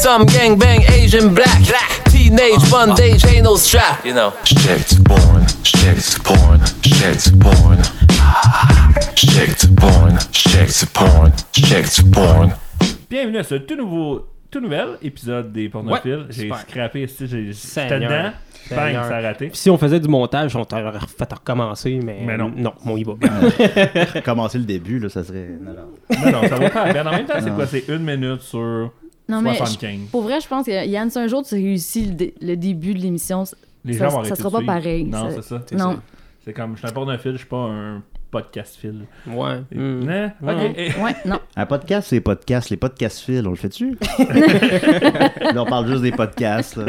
Some gang bang Asian black. Teenage bondage ain't no strap. You know. Shit porn, shit porn, shit porn. Shit porn, shit porn, shit porn. Bienvenue à ce tout nouveau, tout nouvel épisode des pornophiles. Ouais, j'ai scrappé ici, j'ai- j'étais dedans. Bang, ça a raté. Puis si on faisait du montage, on t'aurait fait recommencer, mais, Mais non. Non, on y va. Commencer le début, là, ça serait. Non, non. Non, non, ça va pas à peine. En même temps, c'est quoi? C'est une minute sur Non, mais 75. je- pour vrai, je pense que Yann, si un jour tu réussis le, dé- le début de l'émission, ça, gens sera pas suivre. pareil. Non, c'est ça. Non. C'est comme, je suis un pornophile, je suis pas un podcast fil. Ouais. Ouais. Ok. Eh, Ouais, non. Un podcast, c'est podcast. Les podcasts fils, on le fait-tu? là, on parle juste des podcasts. Là.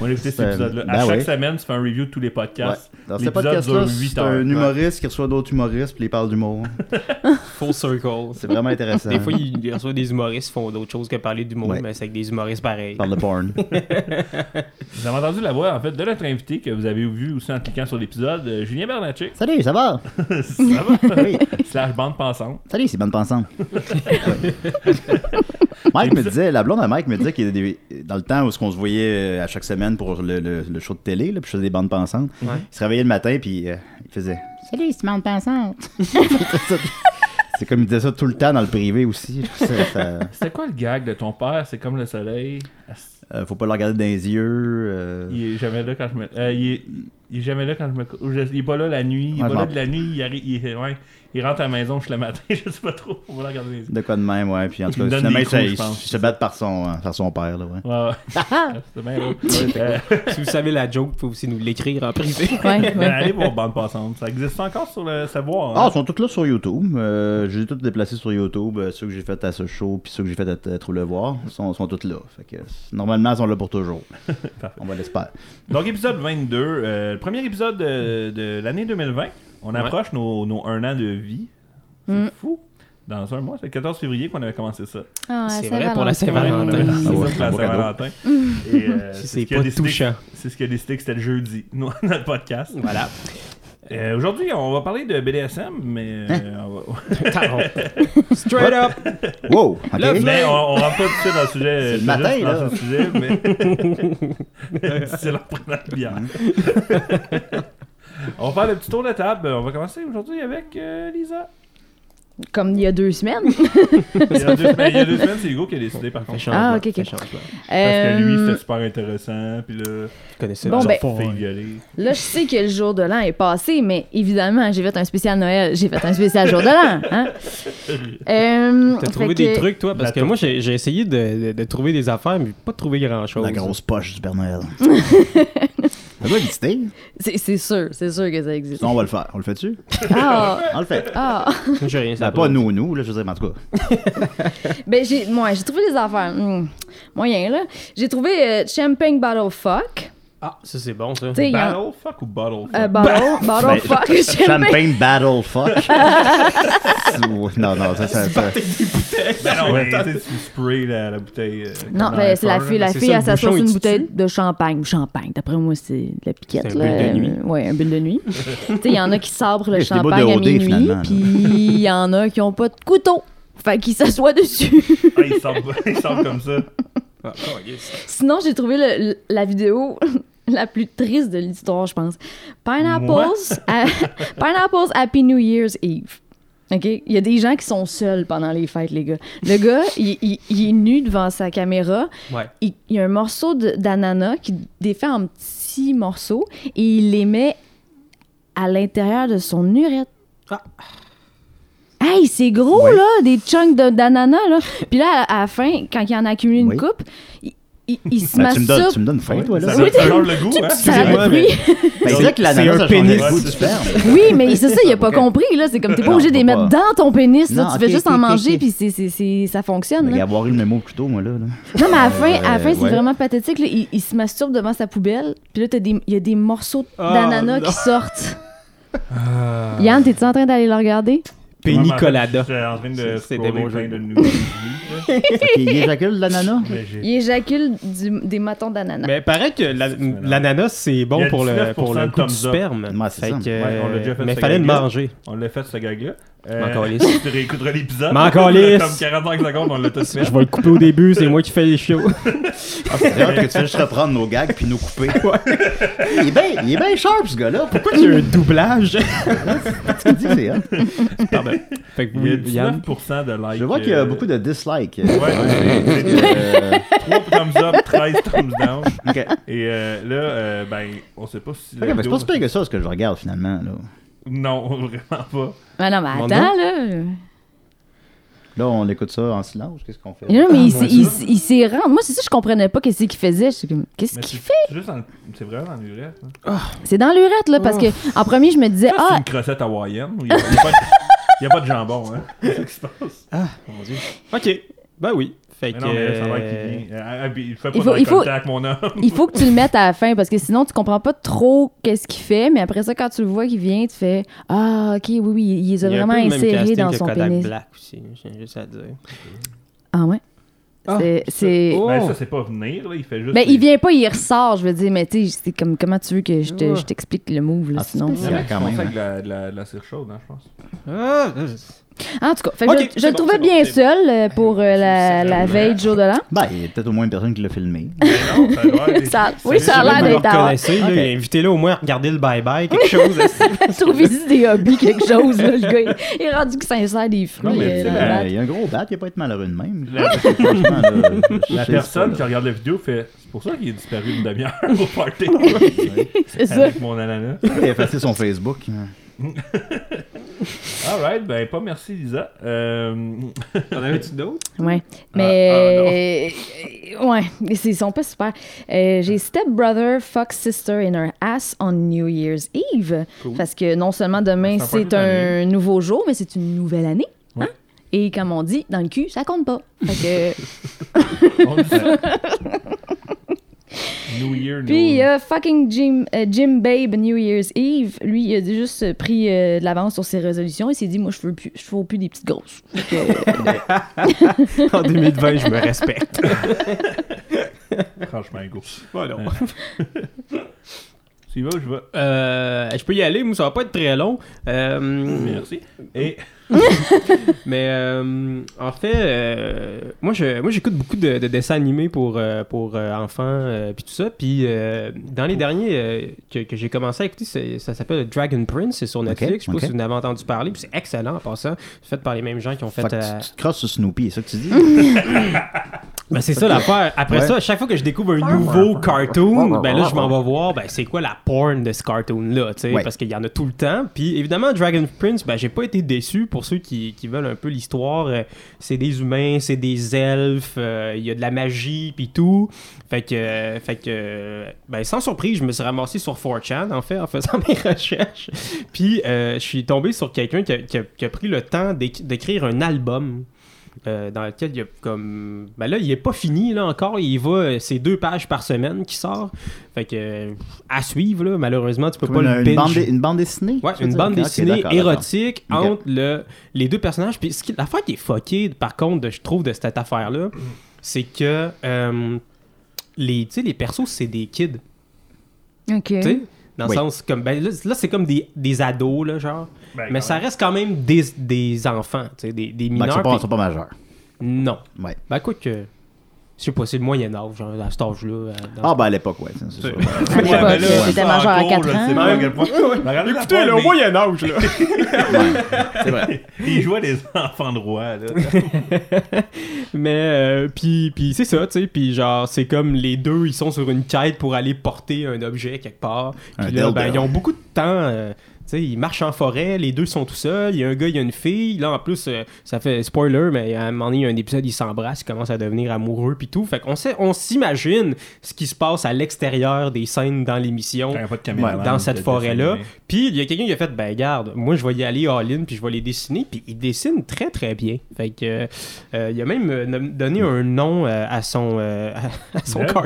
On va écouter cet Euh, épisode-là. ben à chaque oui. semaine, tu fais un review de tous les Ouais. podcasts. Dans ce L'épisode podcast-là, dure huit c'est un humoriste qui reçoit d'autres humoristes puis il parle d'humour. Full circle. C'est vraiment intéressant. Des fois, il reçoit des humoristes qui font d'autres choses que parler d'humour, Ouais. mais c'est avec des humoristes pareils. Il parle de porn. Vous avez entendu la voix, en fait, de notre invité que vous avez vu aussi en cliquant sur l'épisode, euh, Julien Bernatchez. Salut, ça va? Ça va? Oui. Slash bande pensante. Salut, c'est bonne pensante. Mike me disait, la blonde à Mike me disait qu'il y a des, dans le temps où on se voyait euh, à chaque semaine pour le, le- le show de télé, là, puis je faisais des bandes pensantes, Ouais. il se réveillait le matin puis euh, il faisait Salut, c'est bande pensante. c'est comme il disait ça tout le temps dans le privé aussi. Ça- C'était quoi le gag de ton père? C'est comme le soleil. Euh, faut pas le regarder dans les yeux. euh, Il est jamais là quand je me. euh, il, est, il est jamais là quand je me. Il est pas là la nuit. Il est Ouais, pas là de la nuit. Il, arrive, il, ouais, il rentre à la maison, je suis le matin. je sais pas trop. On va le regarder dans les yeux. De quoi de même, ouais. Puis en tout cas, finalement, il, se- coups, il je se- pense. il se bat par son, euh, par son père, là, ouais. Ouais, ouais. Euh, si vous savez la joke, vous pouvez aussi nous l'écrire en privé. Ouais, mais ouais. allez voir Bande Passante. Ça existe encore sur le savoir. Ah, hein? ils sont tous là sur YouTube. Euh, j'ai tous déplacés sur YouTube. Ceux que j'ai fait à ce show, puis ceux que j'ai fait à, à Trou le voir, sont, sont tous là. Fait que, normalement, ils sont là pour toujours. On va l'espérer. Donc, épisode 22. euh, le premier épisode de, de l'année 2020. On approche nos, nos un an de vie. C'est Mm. fou. Dans un mois, c'est le 14 février qu'on avait commencé ça. Ah, C'est vrai pour la Saint-Valentin. C'est Ah ça pour la. Saint-Valentin. Et, euh, c'est ce pas décidé- touchant. C'est ce qui a décidé que c'était le jeudi, notre podcast. Voilà. Euh, Aujourd'hui, on va parler de BDSM, mais euh, Hein? on va- Straight up. Wow! ok. Là, mais on, on rentre pas tout de suite dans le sujet. C'est le matin, juste là. dans ce sujet, mais c'est leur prenant la bière. on va faire le petit tour de table. On va commencer aujourd'hui avec euh, Lisa. Comme il y a deux semaines. Il y a deux semaines, il y a deux semaines, c'est Hugo qui a décidé par contre. Ah, ok, ok. Fait changement. Parce que lui, Euh, c'était super intéressant. Puis là, Je connaissais Bon, ben-. Là, je sais que le jour de l'an est passé, mais évidemment, j'ai fait un spécial Noël, j'ai fait un spécial jour de l'an. Hein? Euh, T'as trouvé que- des trucs, toi? Parce que moi, j'ai j'ai essayé de, de- de trouver des affaires, mais pas trouvé grand-chose. La grosse poche du Père Noël. Ça doit exister. C'est sûr, c'est sûr que ça existe. On va le faire. On le fait-tu? Ah, On le fait. ah. J'ai rien Ben, pas nous, nous, là, je veux dire, mais en tout cas. Ben, j'ai moi, j'ai trouvé des affaires. hmm, moyen, là. J'ai trouvé euh, Champagne Bottle Fuck. Ah, ça, c'est bon, ça. Tu sais, il y a- Battle fuck ou bottle fuck? euh, bottle, bottle Ben, Fuck. Champagne. Battle Fuck. Non, non, ça, ça, ça- Ben non, mais tu sprays la, la bouteille. euh, Non, ben, c'est la F1, fille, là. la c'est fille, ça, elle le s'assoit sur une il bouteille de champagne. Champagne, d'après moi, c'est de la piquette. C'est un là. bulle de nuit. Euh, ouais, un bulle de nuit. tu sais, il y en a qui sabrent le c'est des champagne à minuit, là. puis il y en a qui ont pas de couteau. Fait qu'ils s'assoient dessus. Ah, il sort, il sort comme ça. Ah, oh, yes. Sinon, j'ai trouvé le- le- la vidéo la plus triste de l'histoire, je pense. Pineapples, à- Pineapples Happy New Year's Eve. OK? Il y a des gens qui sont seuls pendant les fêtes, les gars. Le gars, il, il- il est nu devant sa caméra. Ouais. Il, il y a un morceau d'ananas qui défait en petits morceaux et il les met à l'intérieur de son urette. Ah. Hey, c'est gros, Ouais. là, des chunks de- d'ananas, là. Puis là, à, à la fin, quand il en a accumulé une Oui. coupe, il, il, il se Ben, tu, me donnes, masturbe. tu me donnes faim, toi, là. Ça, Oui, change le goût, hein? Ça- Excusez-moi, oui. Ben, il dirait que l'ananas, c'est un ça change pénis. le goût du sperme. Oui, mais c'est ça, il a pas compris, là. C'est comme, t'es pas obligé de les mettre dans ton pénis, là. Non, tu ok, fais juste en manger, puis c'est, c'est, c'est- ça fonctionne, Il là. y avoir eu le même mot plus tôt, moi, là. là. Non, mais à la fin, à la fin Euh, c'est ouais. vraiment pathétique, là. Il, il se masturbe devant sa poubelle, puis là, t'as des- il y a des morceaux Oh, d'ananas qui sortent. Yann, t'es-tu en train d'aller le regarder? Penny colada. J'étais en train de C'est- scroller plein de il éjacule l'ananas? j'ai- Il éjacule du- des matons d'ananas. Mais paraît que la- l'ananas, c'est bon pour le, 19% pour le de goût du thumbs up. sperme. Ouais, c'est Fait ça. que, Ouais, on l'a déjà fait mais ce fallait le gag-là. manger. On l'a fait ce gag-là. Euh, M'en calisse. tu réécouteras l'épisode. M'en calisse. Comme 45 secondes, on l'a tout fait. Je vais le couper au début, c'est moi qui fais les shows. Ah, c'est vrai que tu fais juste reprendre nos gags puis nous couper. il est bien il est bien sharp, ce gars-là. Pourquoi Il y a un doublage. tu dis que c'est hot? Pardon. Fait que Il y a oui, Yann. 19% de likes. Je vois qu'il y a euh, beaucoup de dislikes. Ouais, c'est- c'est- Euh, 3 thumbs up, 13 thumbs down. Et euh, là, euh, ben, on sait pas si. Ok, la mais c'est pas si pire que ça, ce que je regarde finalement. Là, Non, vraiment pas. Ah non, mais Mon attends, là. là on écoute ça en silence. Qu'est-ce qu'on fait? Non, mais il, Ah, s'est- ouais, il, il s'est rendu. Moi, c'est ça, je comprenais pas qu'est-ce qu'il faisait. Je suis comme, qu'est-ce Mais qu'il c'est fait? c'est juste en- C'est vraiment en urette. hein. C'est dans l'urette, là, parce que en premier, je me disais, Ça, c'est ah, une crossette hawaïenne. Il n'y a, a pas de- il y a pas de jambon, hein? C'est ça qui se passe? Mon Dieu. Ok. Ben oui. Fait Mais que. non, mais ça va euh, qu'il vient. Ah, puis Il fait pas Il faut- de il faut- mon homme. il faut que tu le mettes à la fin, parce que sinon, tu comprends pas trop qu'est-ce qu'il fait, mais après ça, quand tu le vois qu'il vient, tu fais, ah, ok, oui, oui, il les a vraiment insérés dans que son Kodak pénis. Black aussi, j'ai juste à dire. Ah ouais? Ah, C'est- c'est. Oh. Ben, ça, c'est pas venir, là. Il fait juste. Mais il vient pas, il ressort, je veux dire, mais tu sais, c'est comme comment tu veux que je te- Ouais. je t'explique le move, là, Ah, c'est sinon. spécial. Il y en a qui quand même, ça hein. avec de la, de la, de la cire chaude, hein, je pense. Ah, En tout cas, fait que Ok, je, le bon, trouvais bon, bien seul euh, pour euh, la, bon. veille du jour de l'an. Ben, il y a peut-être au moins une personne qui l'a filmé. Mais non, ça a l'air d'être- Ça- oui, ça a c'est l'air d'être à connaissez, là, Ok. invitez-le au moins à regarder le bye-bye, quelque chose. Trouvez-y des hobbies, quelque chose, là, le gars. Il, est rendu que s'insère des fruits. Non, mais euh, Euh, Il y a un gros bat, il a pas être malheureux de même. La- personne qui regarde la vidéo fait C'est pour ça qu'il est disparu une demi-heure au party. C'est ça. Avec mon ananas. Il a effacé son Facebook. Alright, ben pas merci Lisa. Euh... T'en avais-tu d'autres? Ouais. Ah, Mais. euh, ouais, ils sont pas super. Euh, J'ai Stepbrother fuck sister in her ass on New Year's Eve. Cool. Parce que non seulement demain, c'est un nouveau jour, mais c'est une nouvelle année. Ouais. hein? Et comme on dit, dans le cul, ça compte pas. Fait que. on le sait. New Year, Puis il y a fucking Jim, euh, Jim Babe New Year's Eve. Lui, il a juste pris euh, de l'avance sur ses résolutions. Il s'est dit, moi, je veux plus, je veux plus des petites grosses. En 2020, je me respecte. Franchement, go. Voilà. Tu y vas ou je vais? Euh, je peux y aller, moi, ça va pas être très long. Euh, Merci. Et Mais euh, en fait, euh, moi, je, moi j'écoute beaucoup de, de dessins animés pour, euh, pour enfants puis tout ça. Puis dans les derniers que, que j'ai commencé à écouter, ça s'appelle Dragon Prince, c'est sur Netflix. je sais ok. pas si vous en avez entendu parler. Puis c'est excellent en passant. C'est fait par les mêmes gens qui ont fait. Fait que tu, te crosses sur Snoopy, c'est ça que tu dis? Ben, c'est ça l'affaire. Après Ouais. ça, chaque fois que je découvre un nouveau cartoon, ben là, je m'en vais voir, ben, c'est quoi la porn de ce cartoon-là, tu sais, Ouais. parce qu'il y en a tout le temps. Puis évidemment, Dragon Prince, ben, j'ai pas été déçu pour ceux qui, qui veulent un peu l'histoire. euh, c'est des humains, c'est des elfes, euh, il y a de la magie, puis tout. Fait que, euh, fait que, ben, sans surprise, je me suis ramassé sur 4chan, en fait, en faisant mes recherches. Puis je suis tombé sur quelqu'un qui a, qui a- pris le temps d'éc- d'écrire un album. Euh, dans lequel il y a comme ben là il est pas fini là encore il va euh, c'est deux pages par semaine qui sort fait que euh, à suivre là malheureusement tu peux Comme pas une, le une bande, une bande dessinée? Ouais, une dire? bande dessinée érotique entre le, les deux personnages. Puis ce qui, l'affaire qui est fuckée, par contre, de- je trouve, de cette affaire-là, c'est que euh, les, tu sais, les persos, c'est des kids. OK. Tu sais, dans le sens comme. Ben, là, là, c'est comme des, des ados, là, genre. Ben, mais ça même. reste quand même des, des enfants, tu sais, des, des Ben, ils mineurs. sont pas, puis- ils sont pas majeurs. Non. Ouais. Ben, écoute, que. Je sais pas, c'est le Moyen-Âge, genre, à cet âge-là. euh, dans- Ah, ben à l'époque, ouais. c'est sûr. À l'époque, ben ça majeur à encore, 4 je sais ans. pas à quel point. Ben, regardez la porn, mais Moyen-Âge, là. Ouais, c'est vrai. Il jouait des enfants de roi, là. Mais euh, puis puis c'est ça, tu sais, puis genre c'est comme les deux ils sont sur une quête pour aller porter un objet quelque part. Puis là ben ils ont beaucoup de temps euh, sais, ils marchent en forêt, les deux sont tout seuls, il y a un gars, il y a une fille. Là en plus euh, ça fait spoiler mais à un moment donné, il y a un épisode ils s'embrassent, ils commencent à devenir amoureux puis tout. Fait qu'on sait on s'imagine ce qui se passe à l'extérieur des scènes dans l'émission. Dans cette forêt-là. Puis il y a quelqu'un qui a fait, ben garde, moi je vais y aller all-in, puis je vais les dessiner, puis il dessine très très bien. Fait que euh, il a même euh, donné un nom euh, à son euh, à son cart,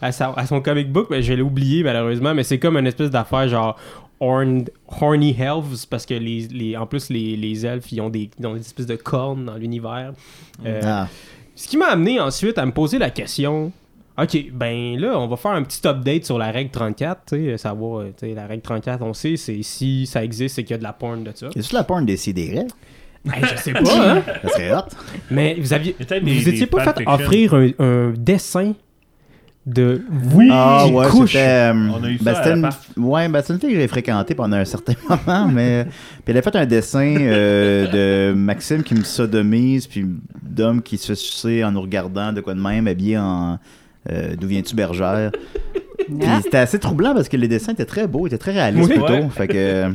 à, sa- à son comic book, mais je l'ai oublié malheureusement, mais c'est comme une espèce d'affaire genre horn- horny elves parce que les, les en plus les, les elfes ils ont des ils ont des espèces de cornes dans l'univers. Euh, Ah. ce qui m'a amené ensuite à me poser la question Ok, ben là, on va faire un petit update sur la règle 34. Tu sais, savoir, euh, tu sais, la règle 34, on sait, c'est si ça existe, c'est qu'il y a de la porn de ça. Est-ce la porn des CDR? Ben, je sais pas, hein. Ça serait hot. Mais vous aviez. Vous des- étiez des pas fait offrir un, un dessin de vous Ah ouais, couche. c'était. euh, On a eu ça ben, une, ouais, ben, c'est une fille que j'ai fréquentée pendant un certain moment, mais. Puis elle a fait un dessin euh, de Maxime qui me sodomise, puis d'homme qui se fait sucer en nous regardant, de quoi de même, habillé en. euh, D'où viens-tu, bergère? Puis Ah. c'était assez troublant parce que les dessins étaient très beaux, étaient très réalistes Oui. plutôt. Ouais. Fait que. euh,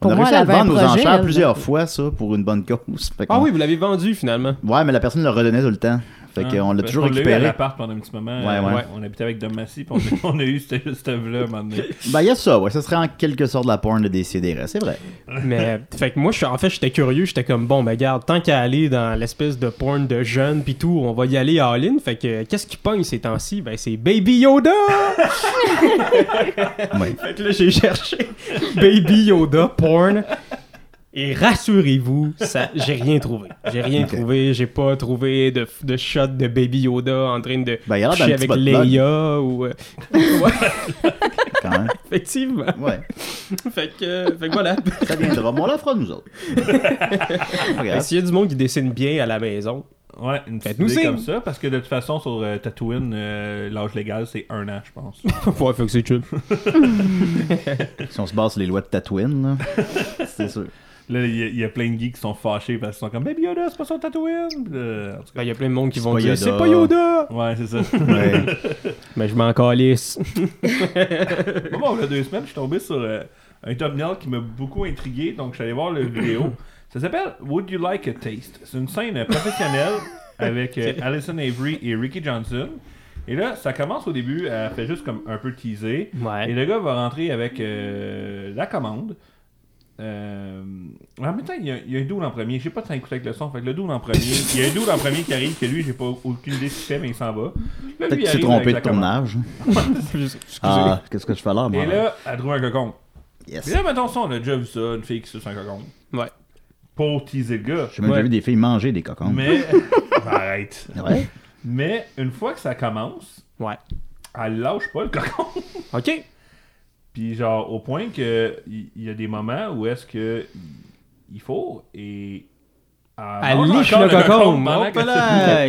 Pour on a moi, réussi à le vendre aux enchères plusieurs fois, ça, pour une bonne cause. Fait Ah oui, vous l'avez vendu finalement. Ouais, mais la personne le redonnait tout le temps. Fait Ah, qu'on l'a parce toujours qu'on l'a eu à récupéré. l'appart pendant un petit moment. Ouais, euh, ouais. On habitait avec Dom Massy, puis on, on a eu cette cette œuvre-là à un moment donné. Ben, il y a ça, ouais. Ça serait en quelque sorte la porn de Décideret, c'est vrai. Mais fait que moi, je suis- en fait, j'étais curieux. J'étais comme bon, ben garde, tant qu'à aller dans l'espèce de porn de jeunes pis tout, on va y aller à all-in. Fait que qu'est-ce qui pogne ces temps-ci? Ben c'est Baby Yoda. Ouais. Fait que là, j'ai cherché Baby Yoda porn. Et rassurez-vous, ça, j'ai rien trouvé. J'ai rien trouvé. J'ai pas trouvé de, de shot de Baby Yoda en train de Ben, coucher avec. Leia ou. euh, ouais, Quand même. effectivement. Ouais. Fait que, fait que voilà. Ça viendra. On la fera, nous autres. Grave. S'il y a du monde qui dessine bien à la maison, Ouais, une petite idée comme ça, parce que de toute façon, sur euh, Tatooine, euh, l'âge légal, c'est un an, je pense. ouais, fait que c'est chill. Si on se base sur les lois de Tatooine, là, c'est sûr. Là, il y, a- il y a plein de geeks qui sont fâchés parce qu'ils sont comme Baby Yoda, c'est pas son tout Ben, il y a plein de monde qui vont dire c'est pas Yoda. Ouais, c'est ça. Ouais. Mais je m'en calisse. Moi, bon, il y a deux semaines, je suis tombé sur euh, un thumbnail qui m'a beaucoup intrigué, donc je suis allé voir le vidéo. Ça s'appelle Would You Like a Taste? C'est une scène professionnelle avec euh, Alison Avery et Ricky Johnson. Et là, ça commence au début, elle fait juste comme un peu teaser. Et le gars va rentrer avec euh, la commande. Euh, en même temps, il y, a, il y a un dude en premier. Je sais pas si ça écouté avec le son. Fait que le dude en premier. Il y a un dude en premier qui arrive, que lui, j'ai pas aucune idée ce qu'il fait, mais il s'en va. Peut-être lui, qu'il s'est trompé de tournage. Ah, qu'est-ce que je fais là, moi? Et là, elle trouve un cocon. Yes. Et là, mettons ça, on a déjà vu ça, une fille qui suce un cocon. Ouais. Pour teaser le gars. J'ai même déjà Ouais. vu des filles manger des cocons. Mais. Arrête. Ouais. Mais une fois que ça commence, Ouais. elle lâche pas le cocon. Ok. Puis genre, au point que il y, a des moments où est-ce que il- faut et. Elle liche encore le là.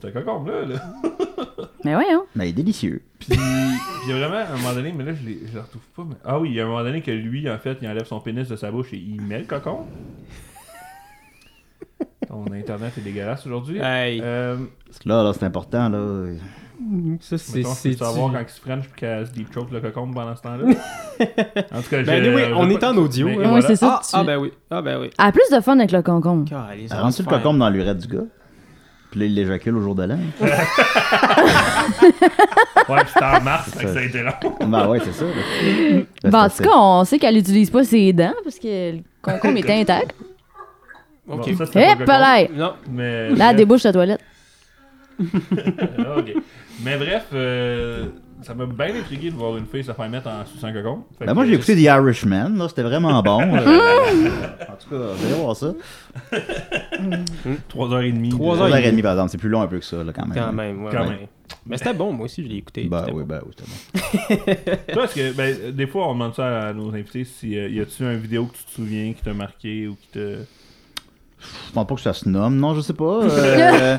c'est- un cocon là, là. Mais voyons. Mais il est délicieux. Puis il y a vraiment un moment donné, mais là je, l'ai- je le retrouve pas. mais- Ah oui, il y a un moment donné que lui, en fait, il enlève son pénis de sa bouche et il met le cocon. Ton internet est dégueulasse aujourd'hui. Hey. Euh, Parce que là, là c'est important, là. Ça, c'est. c'est- peux savoir quand il se French puis qu'elle se deep choke le cocon pendant ce temps-là? en tout cas, Ben oui, je on est en audio. mais hein. Voilà. c'est ça. Ah, tu- ah, ben oui. Ah, ben oui. Elle a plus de fun avec le concombre. Elle se le cocombe dans l'urette du gars. Puis là, il l'éjacule au jour de l'an. Ouais, puis c'était en mars, fait que ça a été long. bah ouais, c'est ça. là. Ben, en tout cas, on sait qu'elle utilise pas ses dents parce que le concombre est intact. Bon, Ok. ça, Hé, pas le palais! Non. Mais, Là, elle débouche la toilette. Ok. Mais bref, euh, ça m'a bien intrigué de voir une fille se faire mettre en sous un cocon. Fait Ben moi, j'ai écouté The Irishman, là, c'était vraiment bon. euh, en tout cas, vous allez voir ça. 3h30. Trois de- heures. 3h30 par exemple, c'est plus long un peu que ça, là, quand même. Quand même, ouais. Quand ouais. même. Mais c'était bon, moi aussi, je l'ai écouté. Bah C'était oui, bon. bah oui, c'était bon. Toi, est-ce que, ben, des fois, on demande ça à nos invités si euh, y a-tu une vidéo que tu te souviens qui t'a marqué ou qui te. Je pense pas que ça se nomme, non, je sais pas. euh,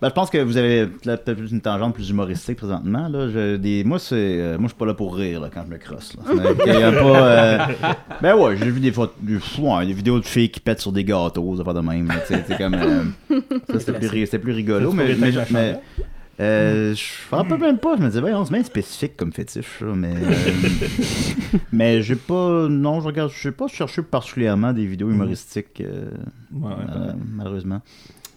ben, je pense que vous avez peut-être plus une tangente plus humoristique présentement. Là. Je, des, moi, c'est, euh, moi, je suis pas là pour rire là, quand je me crosse. Pas, euh, ben ouais, j'ai vu des, fois, des, ouais, des vidéos de filles qui pètent sur des gâteaux, ça fait de même. comme, euh, ça, c'était plus, ri- c'était plus rigolo. Mais, mais, chandelle? euh, je me rappelle même pas. Je me disais, c'est bien spécifique comme fétiche, mais. euh, mais j'ai pas. Non, je regarde. Je sais pas chercher particulièrement des vidéos humoristiques, euh, Ouais, ouais, euh, malheureusement.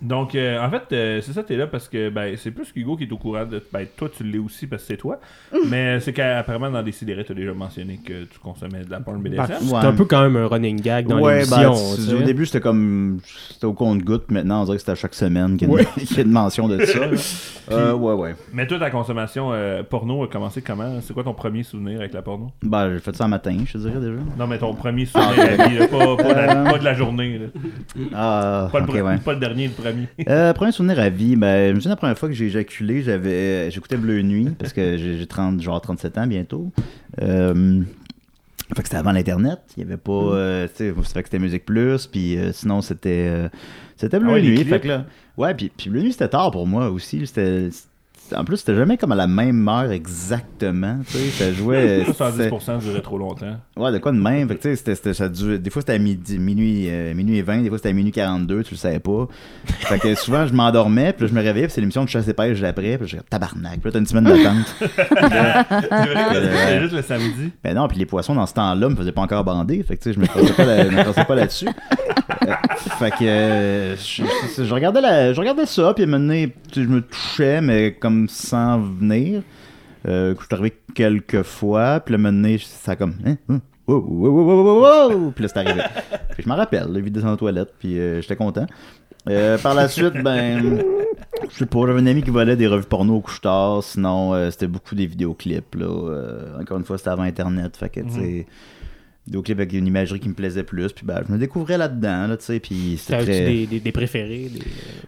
Donc, euh, en fait, euh, c'est ça, t'es là parce que ben, c'est plus qu'Hugo qui est au courant de. Ben, toi, tu l'es aussi parce que c'est toi. Mais c'est qu'apparemment, dans Décideret, t'as déjà mentionné que tu consommais de la porn BDSM. Bah, C'est Ouais. un peu quand même un running gag dans ouais, l'émission. ben, tu tu- sais. au début, c'était comme. C'était au compte-goutte. Maintenant, on dirait que c'était à chaque semaine qu'il y, a Ouais. une- qu'il y a une mention de ça. Euh, ouais, ouais. Mais toi, ta consommation euh, porno a commencé comment? C'est quoi ton premier souvenir avec la porno? Ben, j'ai fait ça un matin, je te dirais déjà. Non, mais ton premier souvenir de la vie, là, pas, pas, la- pas de la journée. là. Ah, Pas, le pas le dernier, le premier. Premier. Euh, premier souvenir à vie, ben, je me souviens la première fois que j'ai éjaculé, j'avais, j'écoutais Bleu Nuit, parce que j'ai j'ai 30, genre 37 ans bientôt. Euh, fait que c'était avant l'Internet, il y avait pas, euh, tu sais, fait que c'était Musique Plus, puis euh, sinon c'était, euh, c'était Bleu Ah ouais, Nuit, fait que là, ouais, puis, puis Bleu Nuit c'était tard pour moi aussi, c'était- en plus c'était jamais comme à la même heure exactement, tu sais, ça jouait, c'était- 70% durait trop longtemps. Ouais, de quoi de même. Fait que, tu sais, c'était- ça durait- des fois, c'était à midi, minuit, euh, minuit et 20, des fois, c'était à minuit 42, tu le savais pas. Fait que souvent, je m'endormais, puis là, je me réveillais, puis c'est l'émission de chasse et pêche d'après, puis je disais, tabarnak, puis là, t'as une semaine d'attente. C'est vrai que c'était juste le samedi. ben non, puis les poissons, dans ce temps-là, me faisaient pas encore bander, fait que, tu sais, je me croisais pas, là-dessus. Euh, fait que, euh, je, je- je regardais la, je regardais ça, puis à un moment donné, je me touchais, mais comme sans venir. Euh, je suis quelques fois, puis le moment ça a comme. Puis là, c'est arrivé. Puis je me rappelle, le vidéo dans la toilette, puis euh, j'étais content. Euh, par la suite, ben. Je sais pas, j'avais un ami qui volait des revues porno au couche-tard, sinon c'était beaucoup des vidéoclips, là. Encore une fois, c'était avant Internet, fait que, tu sais. Vidéoclips avec une imagerie qui me plaisait plus, puis ben, je me découvrais là-dedans, là, tu sais, puis c'était très... des, des, des préférés des...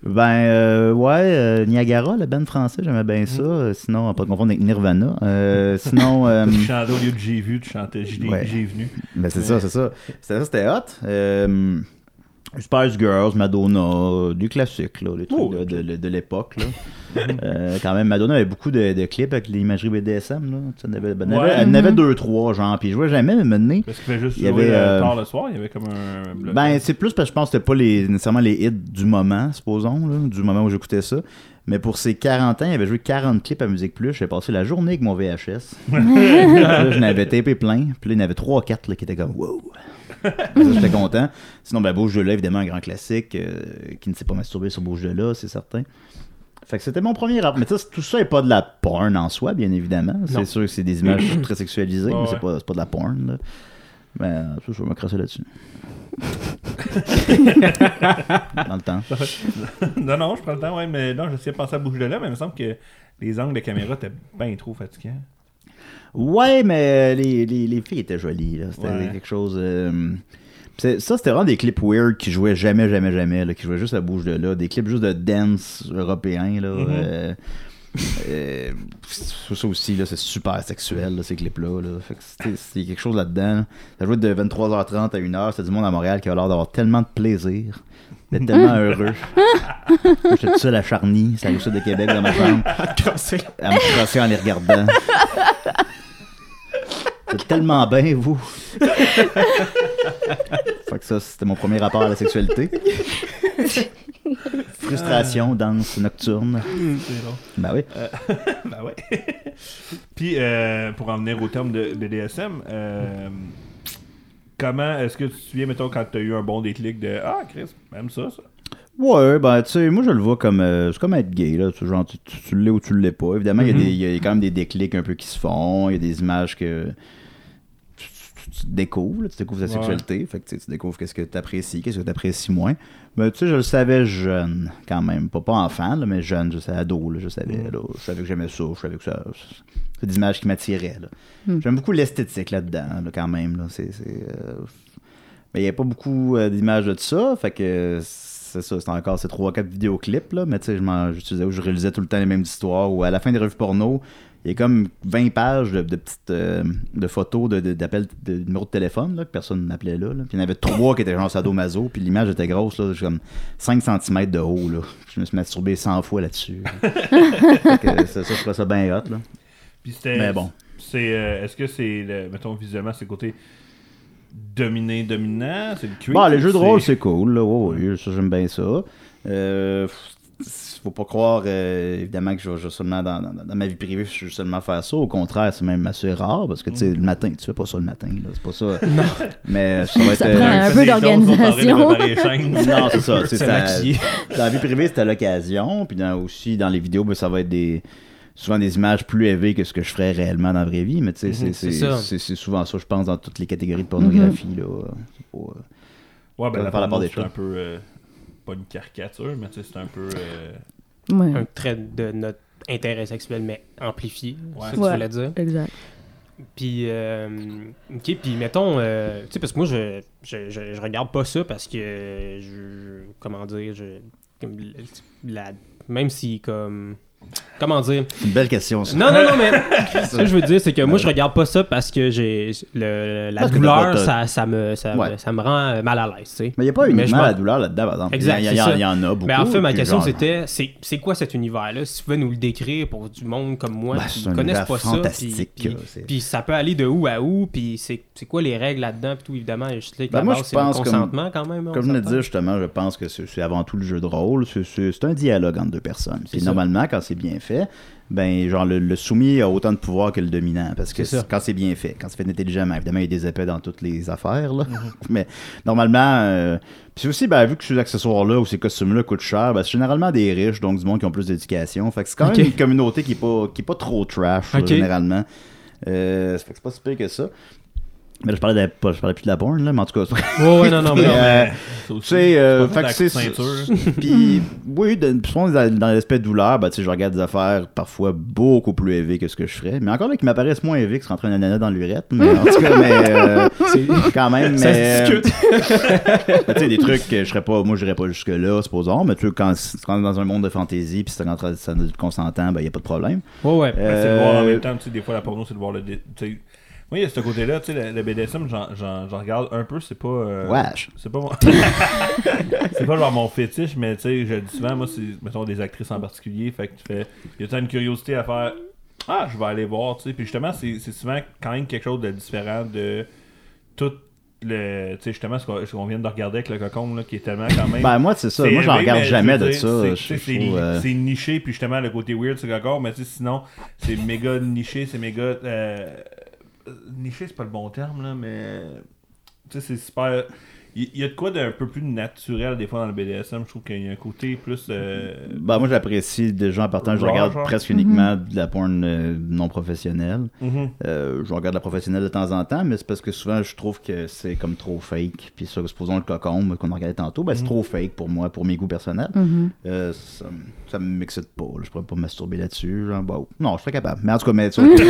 Ben, euh, ouais, euh, Niagara, le band français, j'aimais bien ça. Euh, Sinon, on peut pas confondre avec Nirvana. Euh, sinon, euh, Tu chantais au lieu de j'ai vu, tu chantais j'ai Ouais. j'ai venu. ben, c'est ça, c'est ça. C'était ça, c'était hot. Spice Girls, Madonna, du classique, là, les trucs Oh, de, ok. de- de l'époque. là. Euh, quand même, Madonna avait beaucoup de, de clips avec l'imagerie BDSM. Là. Elle, avait, Ouais. elle en avait deux, trois, genre. Puis je vois jamais, mais maintenant. Parce qu'il fait juste Il y jouer avait, euh, euh, tard le soir, il y avait comme un. Ben, c'est plus parce que je pense que c'était pas les, nécessairement les hits du moment, supposons, là, du moment où j'écoutais ça. Mais pour ses 40 ans, il avait joué 40 clips à Musique Plus. J'ai passé la journée avec mon VHS. là, je n'avais tapé plein. Puis là, il y en avait 3-4 qui étaient comme wow. J'étais content. Sinon, ben, Bouge de là, évidemment, un grand classique. euh, qui ne s'est pas masturbé sur Bouge de là, c'est certain. Fait que c'était mon premier rap. Mais tout ça n'est pas de la porn en soi, bien évidemment. C'est sûr que c'est des images très sexualisées, mais c'est pas, pas de la porn. Là. Mais euh, ça, je vais me crasser là-dessus. Dans le temps. non, non, je prends le temps, ouais, mais non, j'essayais de penser à bouger de là, mais il me semble que les angles de caméra étaient bien trop fatigants. Ouais, mais les, les, les filles étaient jolies. là. C'était Ouais. quelque chose. euh, Ça, c'était vraiment des clips weird qui jouaient jamais, jamais, jamais. Là, qui jouaient juste à bouge de là. Des clips juste de dance européen. Là, Mhm. euh, euh, ça ça aussi, là, c'est super sexuel, là, ces clips-là. Là. Fait que c'était- C'est quelque chose là-dedans. là. Ça jouait de 23h30 à 1h. C'était du monde à Montréal qui a l'air d'avoir tellement de plaisir. D'être tellement heureux. Moi, J'étais tout seul à Charny, c'est la sud de Québec, dans ma chambre à me crosser en les regardant. C'est tellement bien, vous. fait que ça, c'était mon premier rapport à la sexualité. Frustration, danse nocturne. C'est drôle. Ben oui. ben ouais. Puis, euh, pour en venir au terme de BDSM, euh, comment est-ce que tu te souviens, mettons, quand tu as eu un bon déclic de Ah, Chris, même ça, ça. Ouais, ben tu sais, moi je le vois comme euh, c'est comme être gay là, tu, genre, tu, tu- tu l'es ou tu l'es pas. Évidemment, il y a des- il y, a quand même des déclics un peu qui se font, il y a des images que tu, tu- tu découvres, là, tu découvres ta Ouais. sexualité, fait que tu découvres qu'est-ce que tu apprécies, qu'est-ce que tu apprécies moins. Mais tu sais, je le savais jeune quand même, pas pas enfant là, mais jeune, je savais ado, là, je savais là, je savais que j'aimais ça, je savais que ça c'est des images qui m'attiraient là. J'aime beaucoup l'esthétique là-dedans là, quand même là, c'est c'est, euh, mais il n'y a pas beaucoup euh, d'images de ça, fait que c'est ça, c'est encore ces 3-4 vidéoclips, là, mais tu sais, je je réalisais tout le temps les mêmes histoires, ou à la fin des revues porno, il y a comme 20 pages de, de petites euh, de photos de- de- d'appels de, numéros de téléphone, là, que personne n'appelait là, là. Puis il y en avait trois qui étaient genre sadomaso, puis l'image était grosse, là, comme 5 cm de haut, là. Je me suis masturbé 100 fois là-dessus. Que ça, ça, je trouvais ça bien hot, là. Puis. Mais bon. C'est, euh, est-ce que c'est, mettons, visuellement, c'est côté dominé, dominant C'est le cuir Bon, les jeux de rôle, c'est cool, là. Ouais, ouais, ça, j'aime bien ça. Euh, faut pas croire, euh, évidemment, que je vais seulement, dans, dans- dans ma vie privée, je vais seulement faire ça. Au contraire, c'est même assez rare, parce que, tu sais, le matin, tu fais pas ça le matin, là. C'est pas ça. Non. Mais ça va être... Ça euh, prend un peu d'organisation. non, c'est ça. c'est ça. Dans la vie privée, c'est à l'occasion. Puis dans, aussi, dans les vidéos, ben, ça va être des souvent des images plus élevées que ce que je ferais réellement dans la vraie vie. Mais tu sais, c'est- c'est souvent ça, je pense, dans toutes les catégories de pornographie. là. C'est pas, euh, Ouais, ben, Ça la la part des choses. un peu. euh, pas une caricature, mais tu sais, c'est un peu. euh, Ouais, un trait de notre intérêt sexuel, mais amplifié. Ouais. C'est ça que Ouais. tu voulais dire. exact. Puis, euh, ok, puis mettons, euh, tu sais, parce que moi, je, je, je, je regarde pas ça parce que, je, comment dire, je, comme la- même si comme comment dire? C'est une belle question, ça. non non non mais ce que je veux dire c'est que moi je regarde pas ça parce que j'ai le, la Parce douleur ça, ça me ça, Ouais. me ça me rend euh, mal à l'aise tu sais Mais il n'y a pas uniquement m'en- la douleur là-dedans, par exemple. Exact, Il y, a- il en a beaucoup. Mais en fait, ma question genre, c'était c'est c'est quoi cet univers-là? Si tu pouvais nous le décrire pour du monde comme moi Ben, qui ne connaissent pas ça, fantastique, puis, puis, puis ça peut aller de où à où, puis c'est c'est quoi les règles là-dedans, puis tout évidemment. Je sais que Ben, la moi, base, je c'est le pense comme- consentement quand même. Comme je venais de s'entend. dire, justement, je pense que c'est avant tout le jeu de rôle. C'est- un dialogue entre deux personnes. Puis normalement, quand c'est bien fait, ben genre le, le soumis a autant de pouvoir que le dominant. Parce que quand c'est bien fait, quand c'est fait intelligemment, évidemment, il y a des épées dans toutes les affaires. Là. Mhm. Mais normalement, euh, puis aussi, ben, vu que ces accessoires-là ou ces costumes-là coûtent cher, ben, c'est généralement des riches, donc du monde qui ont plus d'éducation. Fait que c'est quand même Ok. une communauté qui est pas, qui est pas trop trash, là, généralement. Euh, c'est pas si pire que ça. Mais là, je parlais, de, pas- je parlais plus de la porn, là, mais en tout cas, c'est- Ouais, ouais, non, non, mais. Euh, Ça aussi, tu sais, euh, fait que c'est. Puis, oui, de, je pense dans, dans l'aspect douleur, ben, tu sais, je regarde des affaires parfois beaucoup plus élevées que ce que je ferais. Mais encore là, qui m'apparaissent moins élevées que se rentrer un ananas dans l'urette. Mais en tout cas, mais, euh, quand même. Ça mais, se discute. mais tu sais, des trucs que je serais pas, moi, je n'irais pas jusque-là, supposons. Mais tu sais, quand tu rentres dans un monde de fantasy, puis c'est rentre ça du consentant, ben, il n'y a pas de problème. Ouais, ouais. C'est de voir en Euh, même temps, tu sais, des fois la porno, c'est de voir le. dé- y a ce côté-là, tu sais, le, le BDSM, j'en- regarde un peu, c'est pas. euh, Wesh. C'est pas mon. c'est pas genre mon fétiche, mais tu sais, je le dis souvent, moi, c'est, mettons, des actrices en particulier, fait que tu fais. Il y a une curiosité à faire. Ah, je vais aller voir, tu sais. Puis justement, c'est, souvent quand même quelque chose de différent de tout le. Tu sais, justement, ce qu'on, vient de regarder avec le cocon, là, qui est tellement quand même. Ben, moi, c'est ça. Moi, j'en regarde mais jamais de ça. c'est- euh, c'est niché, puis justement, le côté weird, c'est encore, mais tu sais, sinon, c'est méga niché, c'est méga. euh, niché, c'est pas le bon terme, là, mais. Tu sais, c'est super. Il y, a de quoi d'un peu plus naturel des fois dans le BDSM. Je trouve qu'il y a un côté plus. euh, Ben, moi, j'apprécie déjà en partant. Je regarde genre. presque uniquement de la porn euh, non professionnelle. mhm. Euh, je regarde la professionnelle de temps en temps, mais c'est parce que souvent je trouve que c'est comme trop fake. Puis ça, supposons le cocon qu'on a regardé tantôt, ben, c'est trop fake pour moi, pour mes goûts personnels. Euh, ça, me- ça me m'excite pas. là. Je pourrais pas me masturber là-dessus. Genre, bon, non, je serais capable. Mais en tout cas, mais, sur le côté-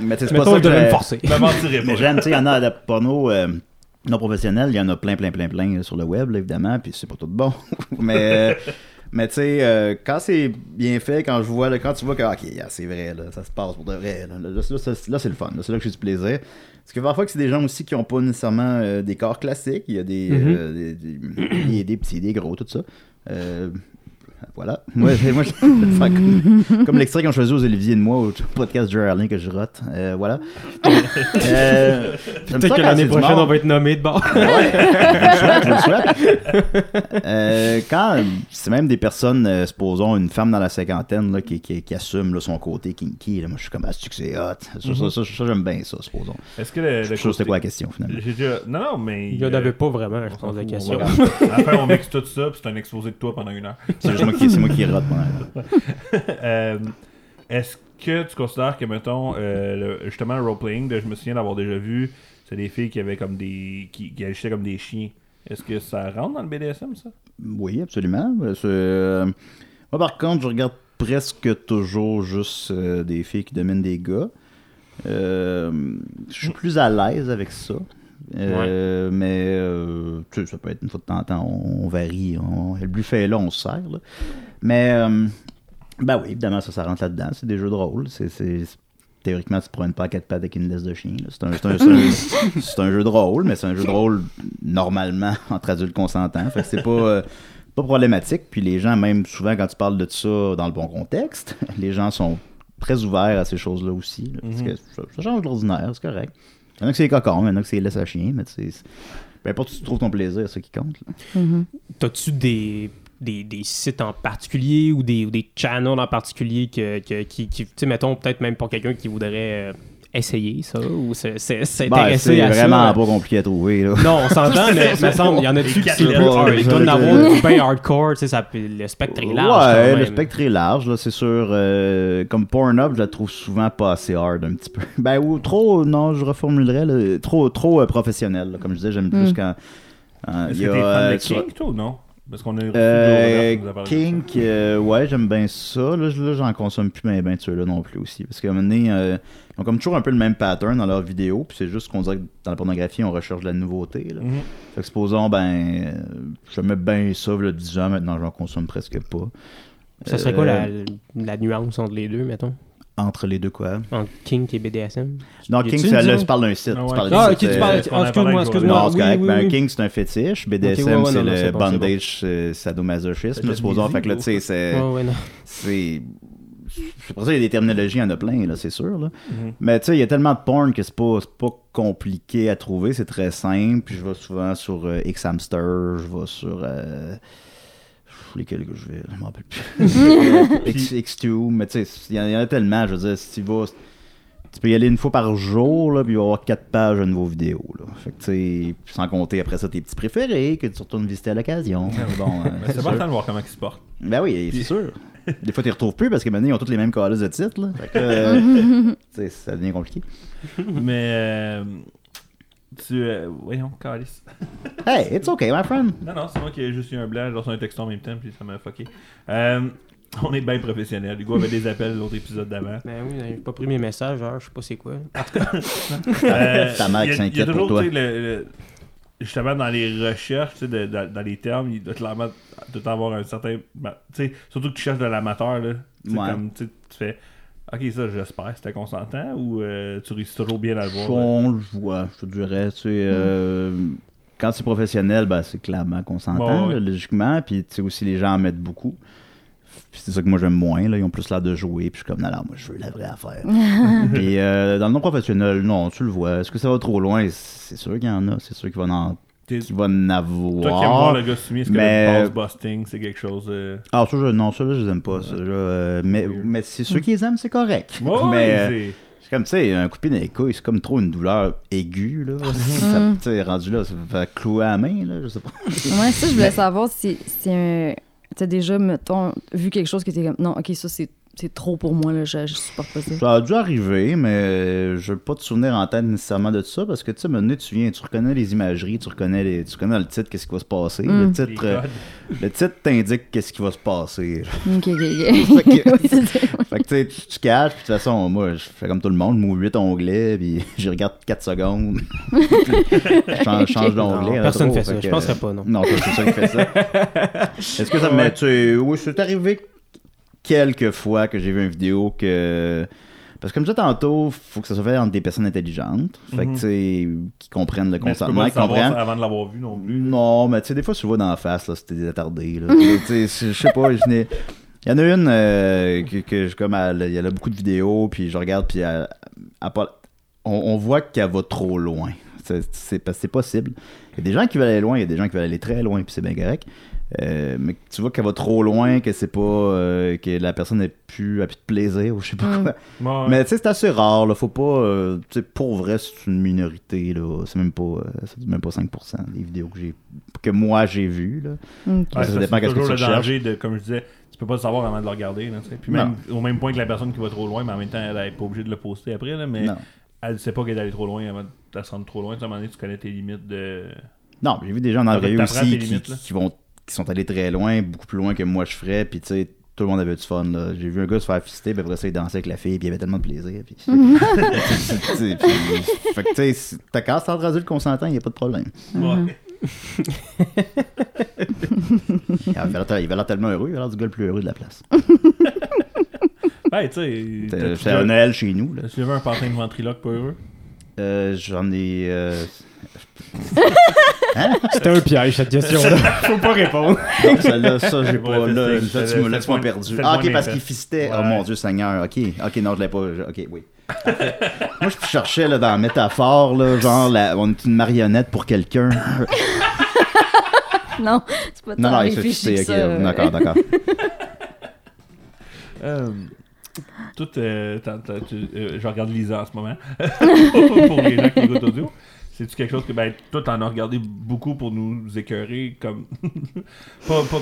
mais tu sais, c'est pas ça je que me forcer. Je me mentirais mais pas. j'aime, tu sais, il y en a de la porno euh, non professionnelle, il y en a plein, plein, plein, plein euh, sur le web, là, évidemment, puis c'est pas tout bon. mais, mais tu sais, euh, quand c'est bien fait, quand je vois, là, quand tu vois que, ok, yeah, c'est vrai, là, ça se passe pour de vrai, là, là, c'est le fun, c'est là que j'ai du plaisir. Parce que parfois, c'est des gens aussi qui ont pas nécessairement euh, des corps classiques, il y a des, Mhm. euh, des, des- des- des petits, des gros, tout ça. Voilà. Moi, je faire comme, comme l'extrait qu'on choisi aux Olivier de moi au podcast Jerry Arlin que je rote. Euh, voilà. Euh, Peut-être que l'année prochaine, on va être nommé de bord. Ouais, je le souhaite, je le souhaite. Euh, quand c'est même des personnes, euh, supposons une femme dans la cinquantaine là, qui, qui, qui assume là, son côté kinky, là, moi je suis comme, ah, que c'est hot? Ça, ça, ça, ça, j'aime bien ça, supposons. Est-ce que le. Je le sais pas c'était côté- quoi la question finalement. Déjà. Non, non, mais. Il n'y en avait pas vraiment, je pense, la question. fin, on mixe tout ça, puis c'est un exposé de toi pendant une heure. Moi qui, c'est moi qui rote. Euh, Est-ce que tu considères que, mettons, euh, le- justement, le role-playing, je me souviens d'avoir déjà vu, c'est des filles qui avaient comme des. qui, qui agissaient comme des chiens. Est-ce que ça rentre dans le BDSM, ça? Oui, absolument. Euh, euh, Moi, par contre, je regarde presque toujours juste des filles qui dominent des gars. Je suis plus à l'aise avec ça. Euh, Mais euh, tu sais, ça peut être une fois de temps en temps, on, on varie. On, le buffet est là, on se sert. là. Mais euh, ben oui, évidemment, ça, ça rentre là-dedans. C'est des jeux de rôle. C'est, Théoriquement, tu te promènes pas à quatre pattes avec une laisse de chien. C'est un, c'est un- c'est un- un jeu de rôle, mais c'est un jeu de rôle normalement entre adultes consentants. Fait que c'est pas, pas problématique. Puis les gens, même souvent quand tu parles de ça dans le bon contexte, les gens sont très ouverts à ces choses-là aussi. là. Parce que ça, ça change l'ordinaire, c'est correct. Il y en a que c'est cocon, il y en a que c'est laisse à chien, mais tu sais, importe où tu trouves ton plaisir, c'est ça qui compte. là. T'as-tu des, des, des sites en particulier ou des, ou des channels en particulier que, que- qui, qui tu sais, mettons, peut-être même pour quelqu'un qui voudrait euh, essayer ça ou Ben, s'intéresser c'est à ça? vraiment pas compliqué à trouver. Là. Non, on s'entend, mais il me semble, il y en a dessus qui c'est Des du bien hardcore, tu sais, ça le spectre est large. Ouais, quand le spectre est large, là, c'est sûr. euh, comme Pornhub, je la trouve souvent pas assez hard un petit peu. Ben, ou trop, non, je reformulerais, là, trop, trop euh, professionnel. là. Comme je disais, j'aime plus quand. euh, Est-ce il y que a, t'es fan euh, de sur- kink, toi, ou non? Parce qu'on a reçu Euh. Kink, euh, ouais, j'aime bien ça. Là, là, j'en consomme plus bien ben de ceux-là non plus aussi. Parce qu'à un moment donné, euh, ils ont comme toujours un peu le même pattern dans leurs vidéos. Puis c'est juste qu'on dirait que dans la pornographie, on recherche de la nouveauté. Là. Mhm. Fait que supposons, ben, euh, j'aimais bien ça, le 10 ans, maintenant j'en consomme presque pas. Ça serait quoi la, Euh, la nuance entre les deux, mettons? Entre les deux, quoi. Entre kink et BDSM Non, une c'est là, tu parles d'un site. Ah tu parles Ah, d'un ok, site, tu euh, en ah, excuse-moi, excuse-moi. Non, c'est Oui, correct. oui, Ben, c'est un fétiche. BDSM, Ok, ouais, ouais, c'est le bondage, c'est sadomasochisme. Supposons. Fait que là, tu sais, c'est. C'est c'est pour ça qu'il y a des terminologies, il y en a plein, là, c'est sûr. Là. Mhm. Mais tu sais, il y a tellement de porn que c'est pas, c'est pas compliqué à trouver, c'est très simple. Puis je vais souvent sur euh, Xhamster, je vais sur. Euh, lesquels que je vais, je m'en rappelle plus. X, X2, mais tu sais, il y, en- il y en a tellement, je veux dire, si tu vas. Tu peux y aller une fois par jour, là, puis il va y avoir quatre pages de nouveaux vidéos. Là. Fait que, tu sais, sans compter après ça tes petits préférés que tu retournes visiter à l'occasion. bon, euh, Mais C'est c'est important de voir comment ils se portent. Ben oui, c'est sûr. Des fois, tu les retrouves plus parce que maintenant, ils ont tous les mêmes calices de titres. Là. Fait que, euh, tu sais, ça devient compliqué. Mais. euh, tu. euh, voyons, calice. Hey, it's okay, my friend. Non, non, c'est moi qui ai juste eu un blanc, j'ai reçu un texto en même temps, puis ça m'a fucké. Euh, on est bien professionnels. Les gars avaient des appels l'autre épisode d'avant. Ben oui, j'ai pas pris mes messages, alors je sais pas c'est quoi. Euh, Ta mère il y a- qui s'inquiète il y a toujours, pour toi. le- le- justement, dans les recherches, tu sais, de- dans, dans les termes, il doit clairement avoir un certain. ben, tu sais, surtout que tu cherches de l'amateur, là. Ouais. comme, tu sais, tu fais. Ok, ça, j'espère, c'était consentant ou euh, tu réussis toujours bien à le voir? On le voit, je te dirais. Tu sais, euh, quand c'est professionnel, ben, c'est clairement Bon, ouais. là, logiquement. Puis, tu sais, aussi, les gens en mettent beaucoup. Puis c'est ça que moi j'aime moins, là. Ils ont plus l'air de jouer. Puis je suis comme, non, non, moi je veux la vraie affaire. Puis euh, dans le non professionnel, non, tu le vois. Est-ce que ça va trop loin? C'est sûr qu'il y en a. C'est sûr qu'il va en, qu'il va en Toi qui aimes voir avoir. le gars soumis, est-ce que mais- le boss busting, c'est quelque chose. euh, Ah, ça, je, non, ça, là, je les aime pas. Ça, là, euh, mais mais c'est ceux qui les aiment, c'est correct. Ouais, mais euh, c'est- c'est comme, tu sais, un coup de pied dans les couilles, c'est comme trop une douleur aiguë, là. Ça, tu sais, rendu là, ça fait clouer à la main, là, je sais pas. Ouais, ça, je voulais savoir si c'est un. T'as déjà, mettons, vu quelque chose que t'es comme. Non, ok, ça, c'est c'est trop pour moi, là, je, je supporte pas ça. Ça a dû arriver, mais je n'ai pas de souvenir en tête nécessairement de ça, parce que, tu sais, maintenant, tu viens, tu reconnais les imageries, tu reconnais, les, tu reconnais dans le titre qu'est-ce qui va se passer. Le Mm. les titre, euh, le titre t'indique qu'est-ce qui va se passer. Ok, ok, ok. Fait que- Oui, c'est ça. Fait que tu sais, tu, tu caches, puis de toute façon, moi, je fais comme tout le monde, je m'ouvre 8 onglets, puis je regarde 4 secondes. je change, change d'onglet. Personne trop, fait ça. que- Je penserais pas, non. Non, c'est ça qui fait ça. Est-ce que ça me met. Oui, c'est arrivé quelques fois que j'ai vu une vidéo que. Parce que comme je disais tantôt, faut que ça soit fait entre des personnes intelligentes. Fait que, tu sais, qui comprennent le consentement, qui comprennent. avant de l'avoir vu non plus. Non, mais tu sais, des fois, tu vois dans la face, là, c'était des attardés. Là. Tu sais, je sais pas, je n'ai- Il y en a une euh, que, que je- comme elle, il y a beaucoup de vidéos, puis je regarde, puis elle- elle on, on voit qu'elle va trop loin. C'est possible. Il y a des gens qui veulent aller loin, il y a des gens qui veulent aller très loin, puis c'est bien correct. Euh, mais tu vois qu'elle va trop loin, que c'est pas euh, que la personne n'a plus, a plus de plaisir ou je sais pas Mm. quoi. Ouais. Mais tu sais, c'est assez rare, là. Faut pas. euh, tu sais, pour vrai, c'est une minorité, là. C'est même pas. euh, c'est même pas 5% des vidéos que j'ai. que moi j'ai vues, là. Ouais, ça ça, dépend c'est qu'est-ce que toujours tu le danger de, comme je disais, tu peux pas le savoir avant de le regarder. Là. Puis même, au même point que la personne qui va trop loin, mais en même temps, elle n'est pas obligée de le poster après. Là, mais Non. elle sait pas qu'elle est allée trop loin avant de se rendre trop loin. À un moment donné, tu connais tes limites de. Non, j'ai vu des gens dans le vrai aussi qui, limites, qui vont qui sont allés très loin, beaucoup plus loin que moi je ferais, puis tu sais, tout le monde avait du fun. là. J'ai vu un gars se faire fister, puis après ça, il dansait avec la fille, puis il avait tellement de plaisir. Puis, Tu sais, puis- fait que tu sais, t'as quand c'est le consentant, il n'y a pas de problème. Ouais. Il avait l'air il avait l'air tellement heureux, il avait l'air du gars le plus heureux de la place. Ouais, tu sais. C'était un Noël chez nous. Là. T'as suivi un pantin de ventriloque pas heureux? Euh, J'en ai. euh, C'était un piège, cette question-là. Faut pas répondre. Non, celle-là, ça, j'ai pas. Là, tu m'as- là, tu m'as perdu. Ah, ok, parce qu'il fistait. Oh Ouais. mon Dieu, Seigneur. Ok, ok, non, je l'ai pas. je- Ok, oui. Moi, je cherchais là, dans la métaphore, là, genre, la- on est une marionnette pour quelqu'un. Non, c'est pas Non, tant non, il se réfléchi fistait. que Ok, ça. d'accord, d'accord. Euh, tout, euh, t'as- t'as- tu- euh, je regarde Lisa en ce moment. pour les gens qui écoutent audio. C'est-tu quelque chose que, ben, toi, t'en as regardé beaucoup pour nous écœurer, comme. pas, pas...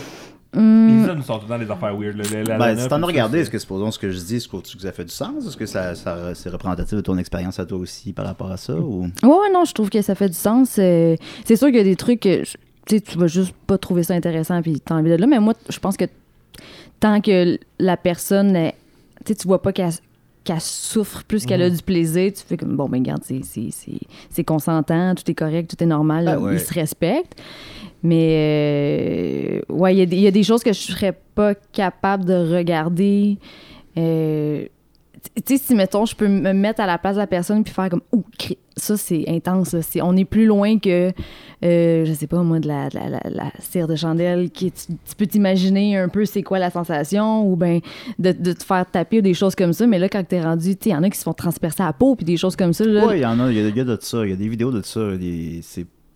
Hum, Lisa nous sort tout le temps des affaires weird. là. La- Ben, si t'en as regardé, c'est- est-ce que, supposons, ce que je dis, est-ce que ça fait du sens? Est-ce que ça, ça c'est représentatif de ton expérience à toi aussi par rapport à ça? Ou... Ouais, ouais, non, je trouve que ça fait du sens. Euh, c'est sûr qu'il y a des trucs que je, tu sais, tu vas juste pas trouver ça intéressant puis t'as envie de là. Mais moi, je pense que tant que la personne, tu tu vois pas qu'elle qu'elle souffre plus qu'elle a du plaisir, tu fais comme, bon, ben, regarde, c'est- c'est c'est- c'est consentant, tout est correct, tout est normal, Ah ouais. ils se respectent. Mais, euh, ouais, il y, a des- il y a des choses que je serais pas capable de regarder. Euh, tu sais, si, mettons, je peux me mettre à la place de la personne puis faire comme, cri- ça, c'est intense. on est plus loin que, euh, je sais pas, moi, de la, de la, la- la cire de chandelle. Qui, tu, peux t'imaginer un peu c'est quoi la sensation ou ben de, de te faire taper ou des choses comme ça. Mais là, quand t'es rendu, tu il y en a qui se font transpercer la peau puis des choses comme ça. Ouais, il y en a, il y a, de ça, il y a des vidéos de ça. des-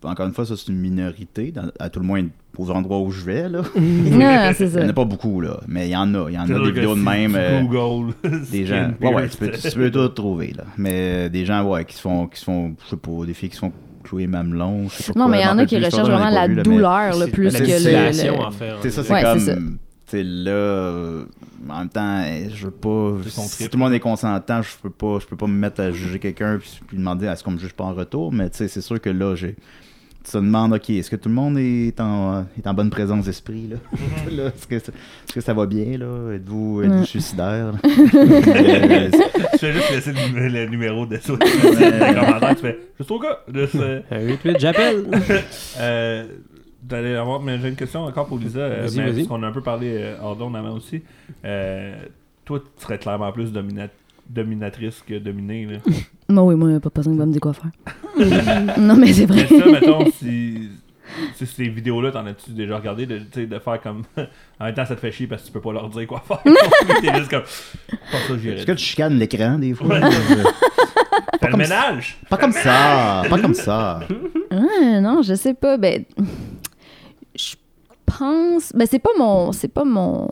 encore une fois, ça c'est une minorité, à tout le moins aux endroits où je vais là. Non, c'est Il ça. y en a pas beaucoup là, mais il y en a, il y en a des vidéos de même. tu euh, Google, des gens, ouais, tu peux, tu peux tout trouver là, mais euh, des gens ouais qui se font, qui se font, je sais pas, des filles qui se font clouer mamelon, je sais pas Non, quoi, mais il y en a qui recherchent vraiment la vu, douleur là, plus que La le-. C'est ça, c'est Ouais, comme. c'est ça. Tu sais, là, euh, en même temps, je veux pas. Si tout le monde est consentant, je peux pas, je peux pas me mettre à juger quelqu'un puis, puis demander est-ce qu'on me juge pas en retour. Mais tu sais, c'est sûr que là, j'ai. Tu te demandes, ok, est-ce que tout le monde est en, est en bonne présence d'esprit là? Là, est-ce, que, ça- est-ce que ça va bien là? Êtes-vous, êtes-vous Ouais. suicidaire? Euh, Tu fais juste laisser le, le numéro de ça. Les commentaires, tu fais juste au cas. Juste, euh, Un 8-8, j'appelle. euh, D'aller avoir, mais j'ai une question encore pour Lisa, euh, Vas-y, mais vas-y. parce qu'on a un peu parlé euh, hors d'onde avant aussi. Euh, toi, tu serais clairement plus domina- dominatrice que dominée. Là. Non, oui, moi, pas personne qui va me dire quoi faire. non, mais c'est vrai. Mais ça, mettons, si, si ces vidéos-là, t'en as-tu déjà regardé de, tu sais, de faire comme. en même temps, ça te fait chier parce que tu peux pas leur dire quoi faire. T'es juste comme. Pas ça, j'irai. Est-ce que tu chicanes l'écran des fois? Ouais. Euh, Fais le comme ménage! pas comme ça! Pas comme ça! Ah, non, je sais pas. Ben, pense. Ben, c'est pas mon, c'est pas mon,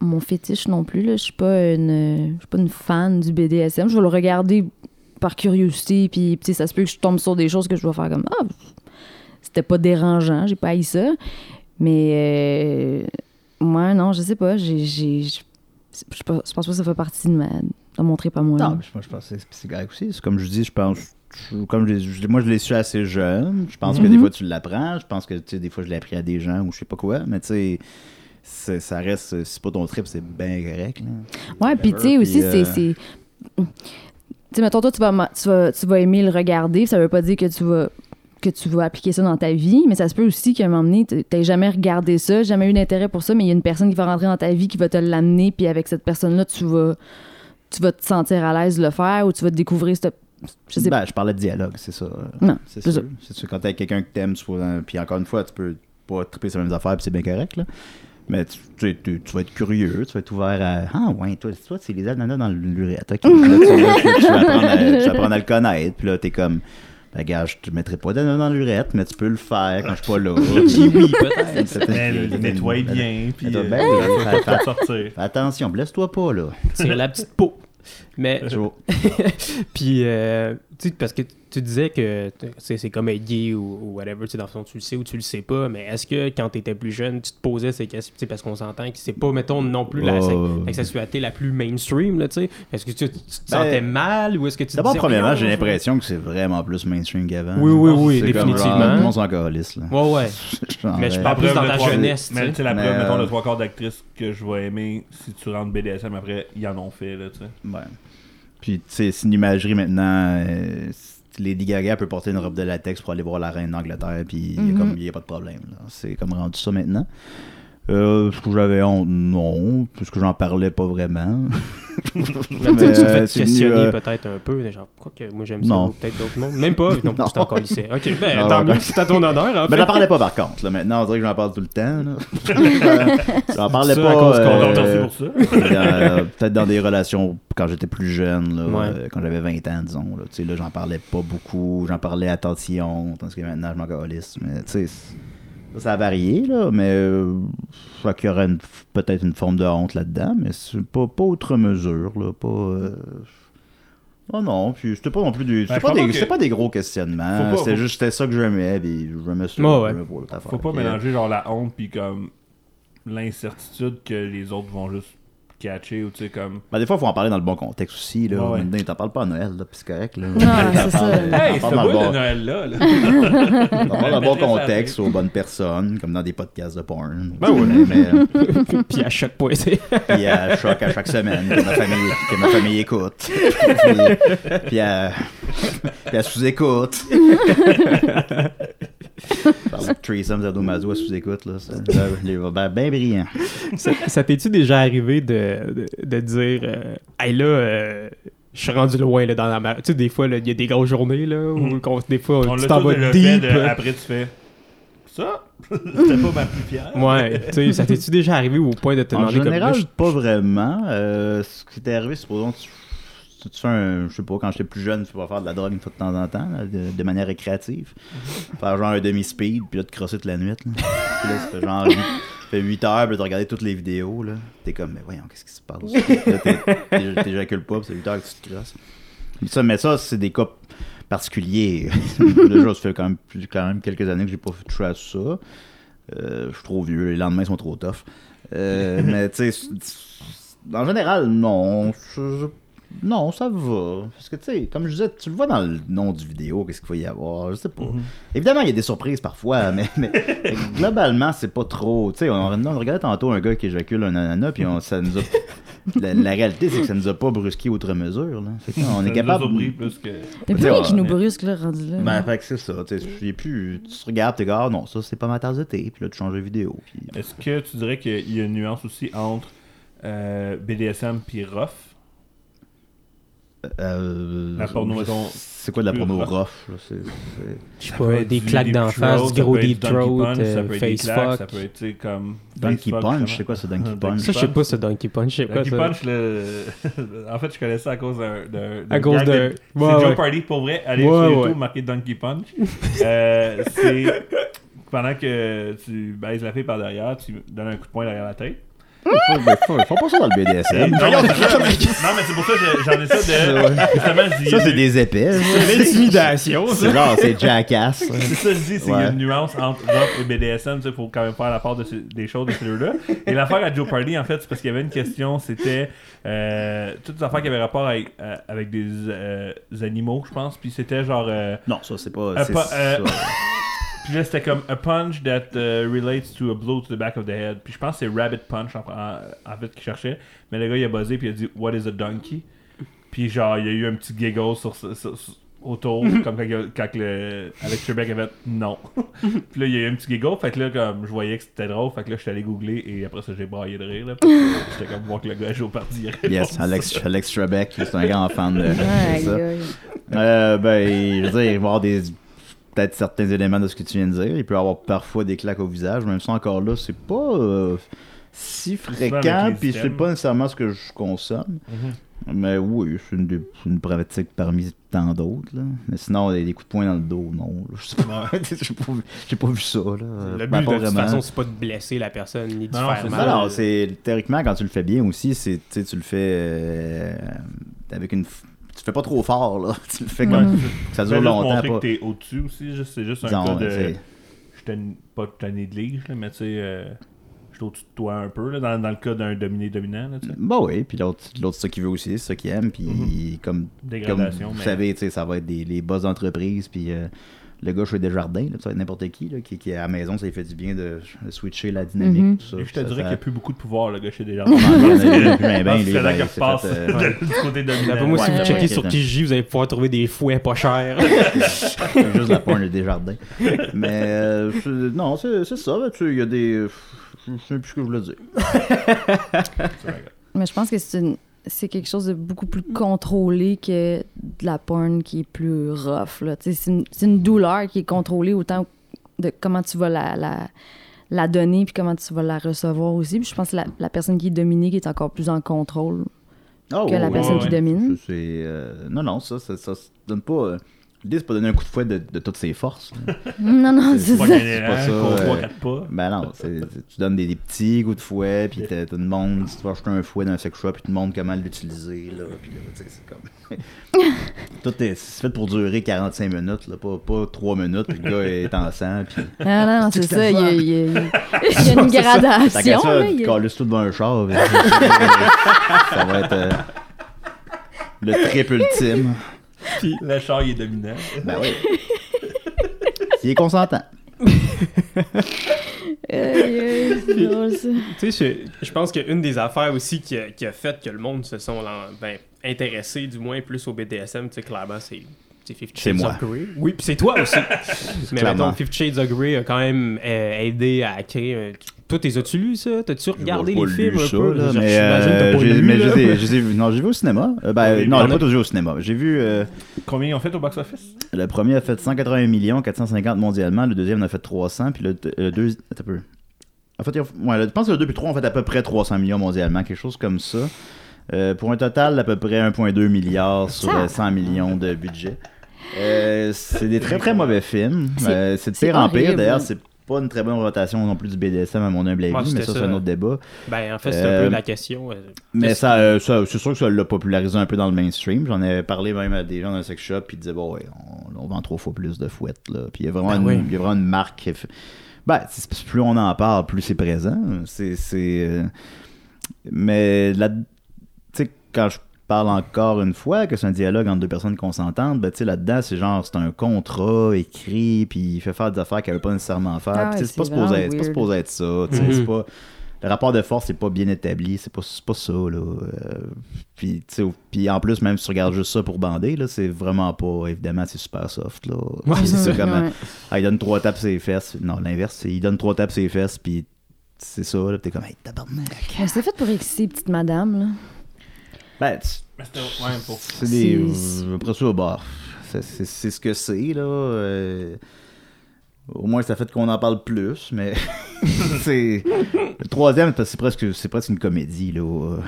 mon fétiche non plus. Là. Je suis pas une, je suis pas une fan du BDSM. Je vais le regarder par curiosité, puis ça se peut que je tombe sur des choses que je vais faire comme ah, c'était pas dérangeant, j'ai pas haï ça. Mais euh, moi, non, je sais pas. J'ai, j'ai, je pense pense pas que ça fait partie de ma, de mon trip à moi. Non, je, je pense que c'est- correct aussi. C'est comme je dis, je pense. Comme je, je- moi, je l'ai su assez jeune. Je pense que des Mhm. fois, tu l'apprends. Je pense que tu sais, des fois, je l'ai appris à des gens ou je sais pas quoi. Mais tu sais, ça reste. C'est pas ton trip, c'est bien correct. Là. Ouais, puis tu sais aussi, euh, c'est. Tu sais, mettons, toi, tu vas, tu, vas, tu vas aimer le regarder, ça veut pas dire que tu vas que tu vas appliquer ça dans ta vie, mais ça se peut aussi qu'à un moment donné, tu n'aies jamais regardé ça, jamais eu d'intérêt pour ça, mais il y a une personne qui va rentrer dans ta vie qui va te l'amener, puis avec cette personne-là, tu vas, tu vas te sentir à l'aise de le faire ou tu vas découvrir cette. Je sais pas. Ben, je parlais de dialogue, c'est ça. Non, c'est c'est sûr. ça. C'est sûr, quand t'as quelqu'un que t'aimes, puis encore une fois, tu peux pas triper sur les mêmes affaires, puis c'est bien correct. Là. Mais tu, tu, tu- tu vas être curieux, tu vas être ouvert à. Ah, ouais, toi, toi c'est les ananas dans l'urette. Ok. Puis là, tu, là, tu- tu vas apprendre à, apprendre à le connaître, puis là, t'es comme. Ben, gars, je te mettrai pas d'ananas dans l'urette, mais tu peux le faire quand je suis pas là. Dis oui, peut-être. Mais le nettoie bien, puis. Euh, ben, sortir. Attention, blesse-toi pas, là. Tire la petite peau. Mais, puis, euh, tu sais, parce que tu disais que c'est comme être gay ou, ou whatever, tu sais, dans le fond, tu le sais ou tu le sais pas, mais est-ce que quand tu étais plus jeune, tu te posais ces questions, tu sais, parce qu'on s'entend que c'est pas, mettons, non plus la, Oh. sexualité la plus mainstream, là, tu sais? Est-ce que tu, tu te Ben, sentais mal ou est-ce que tu D'abord, premièrement, j'ai l'impression que c'est vraiment plus mainstream qu'avant. Oui, oui, oui, définitivement. Tout le monde s'en calisse, là. Ouais, ouais. Mais je parle plus dans ta jeunesse, tu Mais sais. tu sais, la Mais, preuve, mettons, euh, de trois quarts d'actrices que je vais aimer, si tu rentres BDSM après, ils en ont fait, là, tu sais. Ouais. Puis, tu sais, c'est une imagerie maintenant. euh, Lady Gaga peut porter une robe de latex pour aller voir la reine d'Angleterre, puis il Mhm. n'y a, pas de problème. C'est comme rendu ça maintenant. Euh, Est-ce que j'avais honte? Non, puisque j'en parlais pas vraiment. Mais tu euh, questionner euh, peut-être un peu, genre, quoi que moi j'aime ça, peut-être d'autres mondes. Même pas, non, Non. c'est encore lycée. Ok, ben Non, tant mieux, c'est à ton honneur, Mais fait. j'en parlais pas par contre. Là. Maintenant, on dirait que j'en parle tout le temps. là. j'en parlais Ça, pas. euh, peut-être dans des relations quand j'étais plus jeune, là, Ouais. euh, quand j'avais 20 ans, disons. Là, là, j'en parlais pas beaucoup, j'en parlais à tantillon, tandis que maintenant, je m'en calisse. Mais tu sais, ça, a varié, là, mais euh, je crois qu'il y aurait peut-être une forme de honte là-dedans, mais c'est pas, pas outre mesure, là, pas... euh, Oh non, puis c'était pas non plus des, c'était Ben, je pas, des, que- c'était pas des gros questionnements, pas- c'était faut- juste c'était ça que j'aimais, puis j'aimais ça, Ouais, ouais. j'aimais pas l'autre affaire. Faut pas euh, mélanger, genre, la honte, puis comme l'incertitude que les autres vont juste catché ou tu sais, comme. Ben, des fois, il faut en parler dans le bon contexte aussi. Là. Ouais. Maintenant, t'en parles pas à Noël, là, puis c'est correct. Là. Non, c'est ça. Hey, c'est beau de bon, Noël-là. Là. t'en parles dans le bon contexte, aux bonnes personnes, comme dans des podcasts de porn. Ben oui. Mais, euh, Puis à chaque point, c'est. puis à choc à chaque semaine, que ma famille, que ma famille écoute. puis, puis à, puis à sous-écoute. Parle de Threesome Sadomaso à sous-écoute, là. Là, ben, ben brillant. ça ça t'es-tu déjà arrivé de, de, de dire euh, Hey là, euh, je suis rendu loin là, dans la mer? Tu sais, des fois, là, il y a des grosses journées, là, où Mhm. des fois, On tu t'en vas deep. fait. de- là. après, tu fais. Ça, c'était pas ma plus fière. Ouais, tu sais, ça t'es-tu déjà arrivé au point de te En demander comme général, là, je- pas vraiment. Euh, ce qui t'est arrivé, supposons que tu, tu, tu fais un. Je sais pas, quand j'étais plus jeune, tu vas faire de la drogue une fois de temps en temps, là, de, de manière récréative. Faire genre un demi-speed, puis là, te crosser toute la nuit. Là. Puis là, ça fait genre. huit- ça fait 8 heures, puis là, t'as regardé toutes les vidéos. là. T'es comme, mais voyons, qu'est-ce qui se passe? Là, t'éjacules pas, puis c'est 8 heures que tu te crosses. Mais ça, mais ça, c'est des cas particuliers. Déjà, ça fait quand même, quand même quelques années que j'ai pas touché à ça. Euh, je suis trop vieux, les lendemains sont trop tough. Euh, mais tu sais, en général, non. je- je- non, ça va. Parce que tu sais, comme je disais, tu le vois dans le nom du vidéo, qu'est-ce qu'il va y avoir, je sais pas. Évidemment, il y a des surprises parfois, mais, globalement, c'est pas trop. Tu sais, on, on regardait tantôt un gars qui éjacule un ananas, puis on, ça nous a. La, la réalité, c'est que ça nous a pas brusqué outre mesure. Là. Que, on Ça est nous a capable. surpris plus que. Plus rien qui nous brusque, là, rendu là. Ben, fait que c'est ça. Tu plus. Tu te regardes, t'es comme, ah non, ça, c'est pas ma tasse de thé, puis là, tu changes de vidéo. Puis... Est-ce que tu dirais qu'il y a une nuance aussi entre euh, BDSM puis rough Euh, La porno, C'est quoi de la porno rough. je sais pas, des claques d'en face, gros deep throat, punch, ça euh, peut être des face claques, fuck. Ça peut être, tu sais, comme. Donkey punch, c'est quoi ça, donkey punch? Ça, je sais pas, ce Donkey Punch, Donkey? Punch, le... en fait, je connais ça à cause d'un. À cause de- C'est ouais, Joe ouais. Party, pour vrai. Allez Ouais, sur YouTube, ouais. marquez Donkey Punch. Euh, c'est pendant que tu baises la fille par derrière, tu donnes un coup de poing derrière la tête. Faut, faut pas ça dans le BDSM. non, mais c'est ça, non, mais c'est pour ça que j'en ai ça de. Justement, je dis. Ça, c'est des épais. C'est l'intimidation, ça. C'est genre, c'est jackass. C'est ça que je dis, c'est qu'il y a Ouais. une nuance entre rock et BDSM, il faut quand même faire la part de des choses de ces deux-là. Et l'affaire à Joe Party, en fait, c'est parce qu'il y avait une question, c'était euh, toutes les affaires qui avaient rapport avec, euh, avec des euh, animaux, je pense, puis c'était genre... euh, Non, ça, c'est pas. Euh, c'est pas, euh, ça. Puis là, c'était comme a punch that uh, relates to a blow to the back of the head. Puis je pense que c'est rabbit punch en, en, en fait qu'il cherchait. Mais le gars, il a buzzé puis il a dit What is a donkey? Puis genre, il y a eu un petit giggle sur, sur- sur- sur- autour, comme quand, quand le, Alex Trebek avait non. puis là, il y a eu un petit giggle. Fait que là, comme je voyais que c'était drôle, fait que là, je suis allé googler et après ça, j'ai braillé de rire. J'étais comme voir que le gars joue au parti. Yes, Alex, Alex Trebek, c'est un grand fan de, de ça. Euh, ben, je veux dire, il va y avoir des peut-être certains éléments de ce que tu viens de dire. Il peut y avoir parfois des claques au visage. Même ça, encore là, c'est pas euh, si fréquent, puis c'est pas nécessairement ce que je consomme. Mais oui, c'est une, une pratique parmi tant d'autres. là. Mais sinon, des, des coups de poing dans le dos, non. là, Je sais pas. J'ai pas, vu- j'ai pas vu ça. Là. Le but, pas de toute façon, c'est pas de blesser la personne ni de Non, non, faire c'est mal. Non, non, c'est théoriquement quand tu le fais bien aussi, c'est tu le fais euh, avec une f- tu fais pas trop fort là, tu le fais comme que ça dure juste longtemps montrer pas. que t'es au-dessus aussi. C'est juste un Disons, cas de. Je suis pas tanné de lige, là, mais tu sais, euh, je suis au-dessus de toi un peu, là, dans, dans le cas d'un dominé-dominant. là, tu sais. Bah oui, puis l'autre l'autre c'est ça qu'il veut aussi, c'est ça qu'il aime puis comme comme Dégradation. vous mais- savez, tu sais, ça va être des les boss d'entreprise puis euh, le gars chez Desjardins, là, ça va être n'importe qui, là, qui, qui est à la maison, ça lui fait du bien de, switcher la dynamique, Mhm. tout ça. Et je te Ça- dirais ça- qu'il n'y a plus beaucoup de pouvoir, le gars chez des gens. Non, il y en a- il y en a plus ben, ben, lui, c'est là qu'il c'est repasse euh, du côté dominant. Moi, si Ouais, vous checkez sur Kijiji, vous allez pouvoir trouver des fouets pas chers. juste la porn de Desjardins. Mais euh, non, c'est c'est ça, là, tu sais, il y a des je sais plus ce que je voulais dire. Mais je pense que c'est une c'est quelque chose de beaucoup plus contrôlé que de la porn qui est plus rough. C'est une, c'est une douleur qui est contrôlée autant de comment tu vas la, la, la donner puis comment tu vas la recevoir aussi. Puis je pense que la, la personne qui est dominée qui est encore plus en contrôle Oh, que la oui, personne oui, qui oui. domine. Euh, non, non, ça, ça, ça, se donne pas. euh, L'idée, c'est pas donner un coup de fouet de, de toutes ses forces. Non, non, c'est pas ça. gagner pas ça, qu'on euh, 3-4 pas. Ben non, c'est- c'est- tu donnes des, des petits coups de fouet, puis t'as- une monde, si tu vas acheter un fouet dans un sex shop, puis tu te montres comment l'utiliser, là, puis là, tu sais, c'est comme... Tout est, c'est fait pour durer 45 minutes, là, pas, pas 3 minutes, puis le gars est en sang, puis... Ah non, c'est C'est ça. Il y a, le il y a- il y a une qu'à gradation. ça, là, il y tu a- calisses tout devant un char, puis ça va être euh, le trip ultime. Puis le char, il est dominant. Ben oui. S'il est consentant. Tu sais, je, je pense qu'une des affaires aussi qui a, qui a fait que le monde se sont ben, intéressés, du moins, plus au BDSM, tu sais, clairement, c'est c'est Fifty C'est Shades moi. of Grey. Oui, puis c'est toi aussi. Mais mettons, Fifty Shades of Grey a quand même euh, aidé à créer. Toi, t'es as-tu lu ça? T'as-tu regardé les films un peu là, mais, j'imagine que t'as euh, pas j'ai- lu, mais. Non, j'ai vu au cinéma. Euh, ben, Oui, non, on j'ai pas tous vu au cinéma. J'ai vu. euh, Combien ils ont fait au box-office? le premier a fait 180 millions, 450 mondialement. Le deuxième en a fait 300. Puis le, le deux. Attends un peu. En fait, ouais, je pense que le 2 puis 3 ont fait à peu près 300 millions mondialement, quelque chose comme ça. Euh, pour un total d'à peu près 1,2 milliard sur Ça. euh, 100 millions de budget. Euh, c'est des très très mauvais films. C'est- Euh, C'est de pire en pire. D'ailleurs, c'est pas une très bonne rotation non plus du BDSM à mon humble avis, Ouais, mais ça, c'est un autre débat. Ben, en fait, c'est un Euh, peu la question. euh, Mais qu'est-ce- ça, euh, ça c'est sûr que ça l'a popularisé un peu dans le mainstream. J'en ai parlé même à des gens dans le sex shop, puis ils disaient, bon, ouais, on, on vend trois fois plus de fouettes, là. Puis il y a vraiment, Ben une, oui. il y a vraiment une marque. Ben, plus on en parle, plus c'est présent. C'est. c'est, Mais là, tu sais, quand je parle encore une fois que c'est un dialogue entre deux personnes consentantes, ben, tu sais, là-dedans, c'est genre, c'est un contrat écrit, puis il fait faire des affaires qu'elle veut pas nécessairement faire. Ah c'est pas c'est supposé être, c'est pas weird. supposé être ça. Mhm. c'est pas le rapport de force c'est pas bien établi c'est pas, c'est pas ça là Euh, puis tu sais, puis en plus même si tu regardes juste ça pour bander là c'est vraiment pas évidemment c'est super soft là Ouais, c'est ça comme ouais. ah, il donne trois tapes sur les fesses non l'inverse c'est il donne trois tapes sur les fesses puis c'est ça là pis t'es comme hey tabarnak C'est fait pour exciter petite madame, là. Ben tu- Mais c'était- ouais, pour- c'est des C'est- euh, après ça bah c'est- c'est c'est ce que c'est là euh, au moins ça fait qu'on en parle plus mais c'est le troisième parce que c'est presque c'est presque une comédie là euh,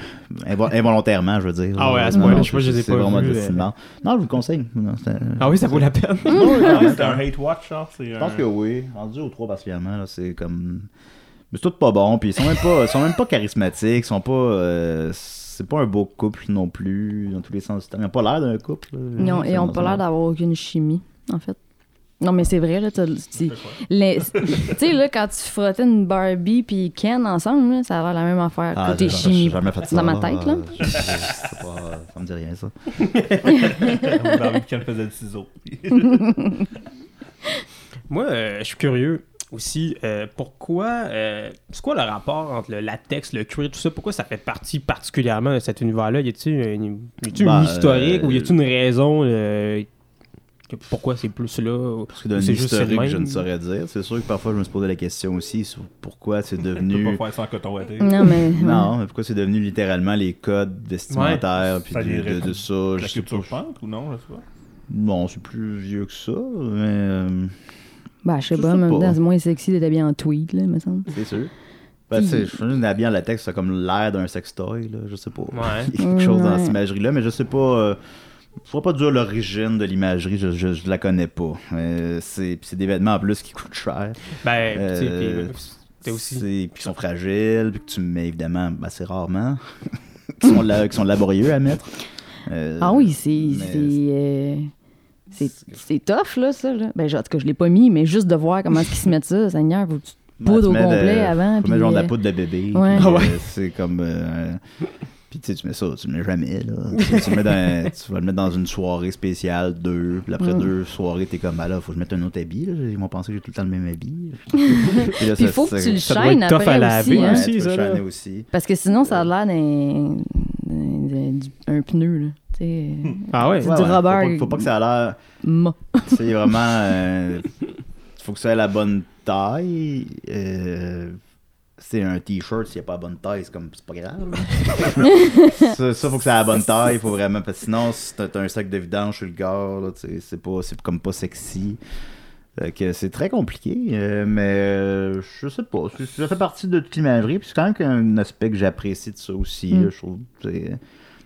invo- involontairement je veux dire Ah ouais, à ce point-là, je sais pas, je les ai c'est pas vraiment euh. non je vous le conseille Non, c'est- Ah oui, ça vaut la peine. Ouais, C'était un hate watch, genre. c'est je pense un- que oui rendu aux trois particulièrement là c'est comme mais c'est tout pas bon puis ils sont même pas ils sont même pas charismatiques ils sont pas euh, c'est pas un beau couple non plus dans tous les sens du terme ils ont pas l'air d'un couple là. Ils ont, ils ont pas l'air d'avoir aucune chimie, en fait. Non, mais c'est vrai, là. Tu sais, là, quand tu frottais une Barbie puis Ken ensemble, là, ça a l'air la même affaire. Ah, côté j'ai- chimie. jamais fait ça, Dans ma tête, là. Euh, je- pas- ça me dit rien, ça. Barbie qu'elle faisait le ciseau. Moi, euh, je suis curieux aussi. euh, pourquoi. euh, c'est quoi le rapport entre le latex, le cuir, tout ça? Pourquoi ça fait partie particulièrement de cet univers-là? Y a-t-il une, y a-t-il une Ben, historique euh, ou y a-t-il une raison euh, que- pourquoi c'est plus là Parce que d'un juste historique, je ne saurais dire. C'est sûr que parfois, je me suis posé la question aussi sur pourquoi c'est Tu peux devenu... pas faire ça en coton watté. Non, mais. Non, mais pourquoi c'est devenu littéralement les codes vestimentaires puis de, viendrait de- de ça. Je La sais culture pas. punk ou non, je sais pas. Bon, c'est plus vieux que ça, mais euh, Bah, je sais Je pas, en même temps, c'est moins sexy d'être habillé en tweed, là, me semble. c'est sûr. Ben, tu sais, je suis une habillé en latex, ça a comme l'air d'un sextoy, là, je sais pas. Ouais. Il y a quelque chose dans cette imagerie-là, mais je sais pas. Euh, je pourrais pas dire l'origine de l'imagerie, je, je, je la connais pas. Euh, c'est puis c'est des vêtements en plus qui coûtent cher. Ben, tu sais, Euh, puis, c'est aussi. C'est- Puis qui sont fragiles, puis que tu mets évidemment assez rarement. qui, sont la- qui sont laborieux à mettre. Euh, Ah oui, c'est. C'est. euh, tough, là, ça. Là. Ben, genre, en tout cas, je l'ai pas mis, mais juste de voir comment est-ce qu'ils se mettent ça, Seigneur, faut que tu Ouais, poudres tu au mets de- complet avant. Puis, mettre genre de la euh, poudre de bébé. ouais. Ah ouais. euh, c'est comme. euh, puis tu sais, tu mets ça, tu le mets jamais, là. tu, tu le mets dans- tu vas le mettre dans une soirée spéciale, deux. Puis après Mm. deux soirées, t'es comme, ah là, faut que je mette un autre habit, là. Ils vont penser que j'ai tout le temps le même habit. Puis là, Puis ça- faut que tu le tough après à laver, aussi. Ouais, hein. aussi, tu ça, là. shiner aussi. Parce que sinon, ça a l'air d'un- un pneu, là. Sais. Ah ouais. C'est Ouais, du ouais, rubber. Faut pas, faut pas que ça a l'air. Ma. C'est vraiment. euh, faut que ça ait la bonne taille. euh, c'est un t-shirt, s'il n'y a pas la bonne taille, c'est comme. C'est pas grave. ça, ça, faut que ça ait la bonne taille. Faut vraiment. Parce que sinon, si t'as un sac de vidange sur le gars, c'est pas. C'est comme pas sexy. Fait que c'est très compliqué, euh, mais euh, je sais pas. Ça fait partie de toute l'imagerie. Puis c'est quand même un aspect que j'apprécie de ça aussi. Mm. là, je trouve.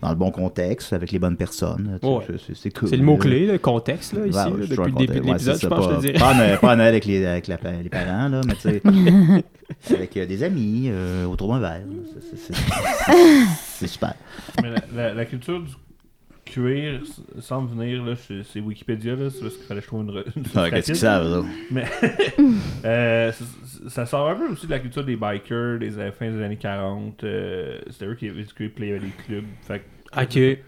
Dans le bon contexte, avec les bonnes personnes. Ouais. c'est- cool. C'est le mot-clé, le contexte, là, ici, Ouais, là, ouais, depuis le début de contexte. Ouais, l'épisode, c'est je pense que je pas, te dirais. Pas, en- pas en avec, les, avec la- les parents, là, mais tu sais, avec euh, des amis, euh, autour d'un verre. C'est super. Mais la, la- la culture du cuir semble venir, là, c'est Wikipédia, là, c'est parce qu'il fallait que je trouve une, une Ouais, Qu'est-ce qu'ils savent, là? Mais euh, ça, sort un peu aussi de la culture des bikers des années- fin des années 40. euh, C'était eux qui avaient du cuir, puis il y avait des clubs. Fait que- Ok. fait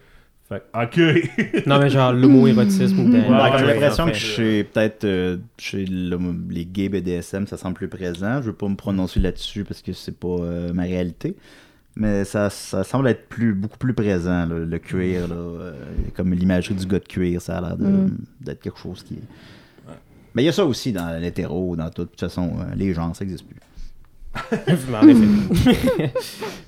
que- ok. Non, mais genre l'homo-érotisme ou Ouais, J'ai l'impression que chez peut-être euh, chez le- les gays BDSM, ça semble plus présent. Je veux pas me prononcer là-dessus parce que c'est pas euh, ma réalité. Mais ça, ça semble être plus, beaucoup plus présent, là, le cuir. Là, euh, comme l'imagerie du gars de cuir, ça a l'air Mm. d'être quelque chose qui est. Mais il y a ça aussi dans l'hétéro, dans tout. De toute façon, euh, les gens, ça n'existe plus. en effet.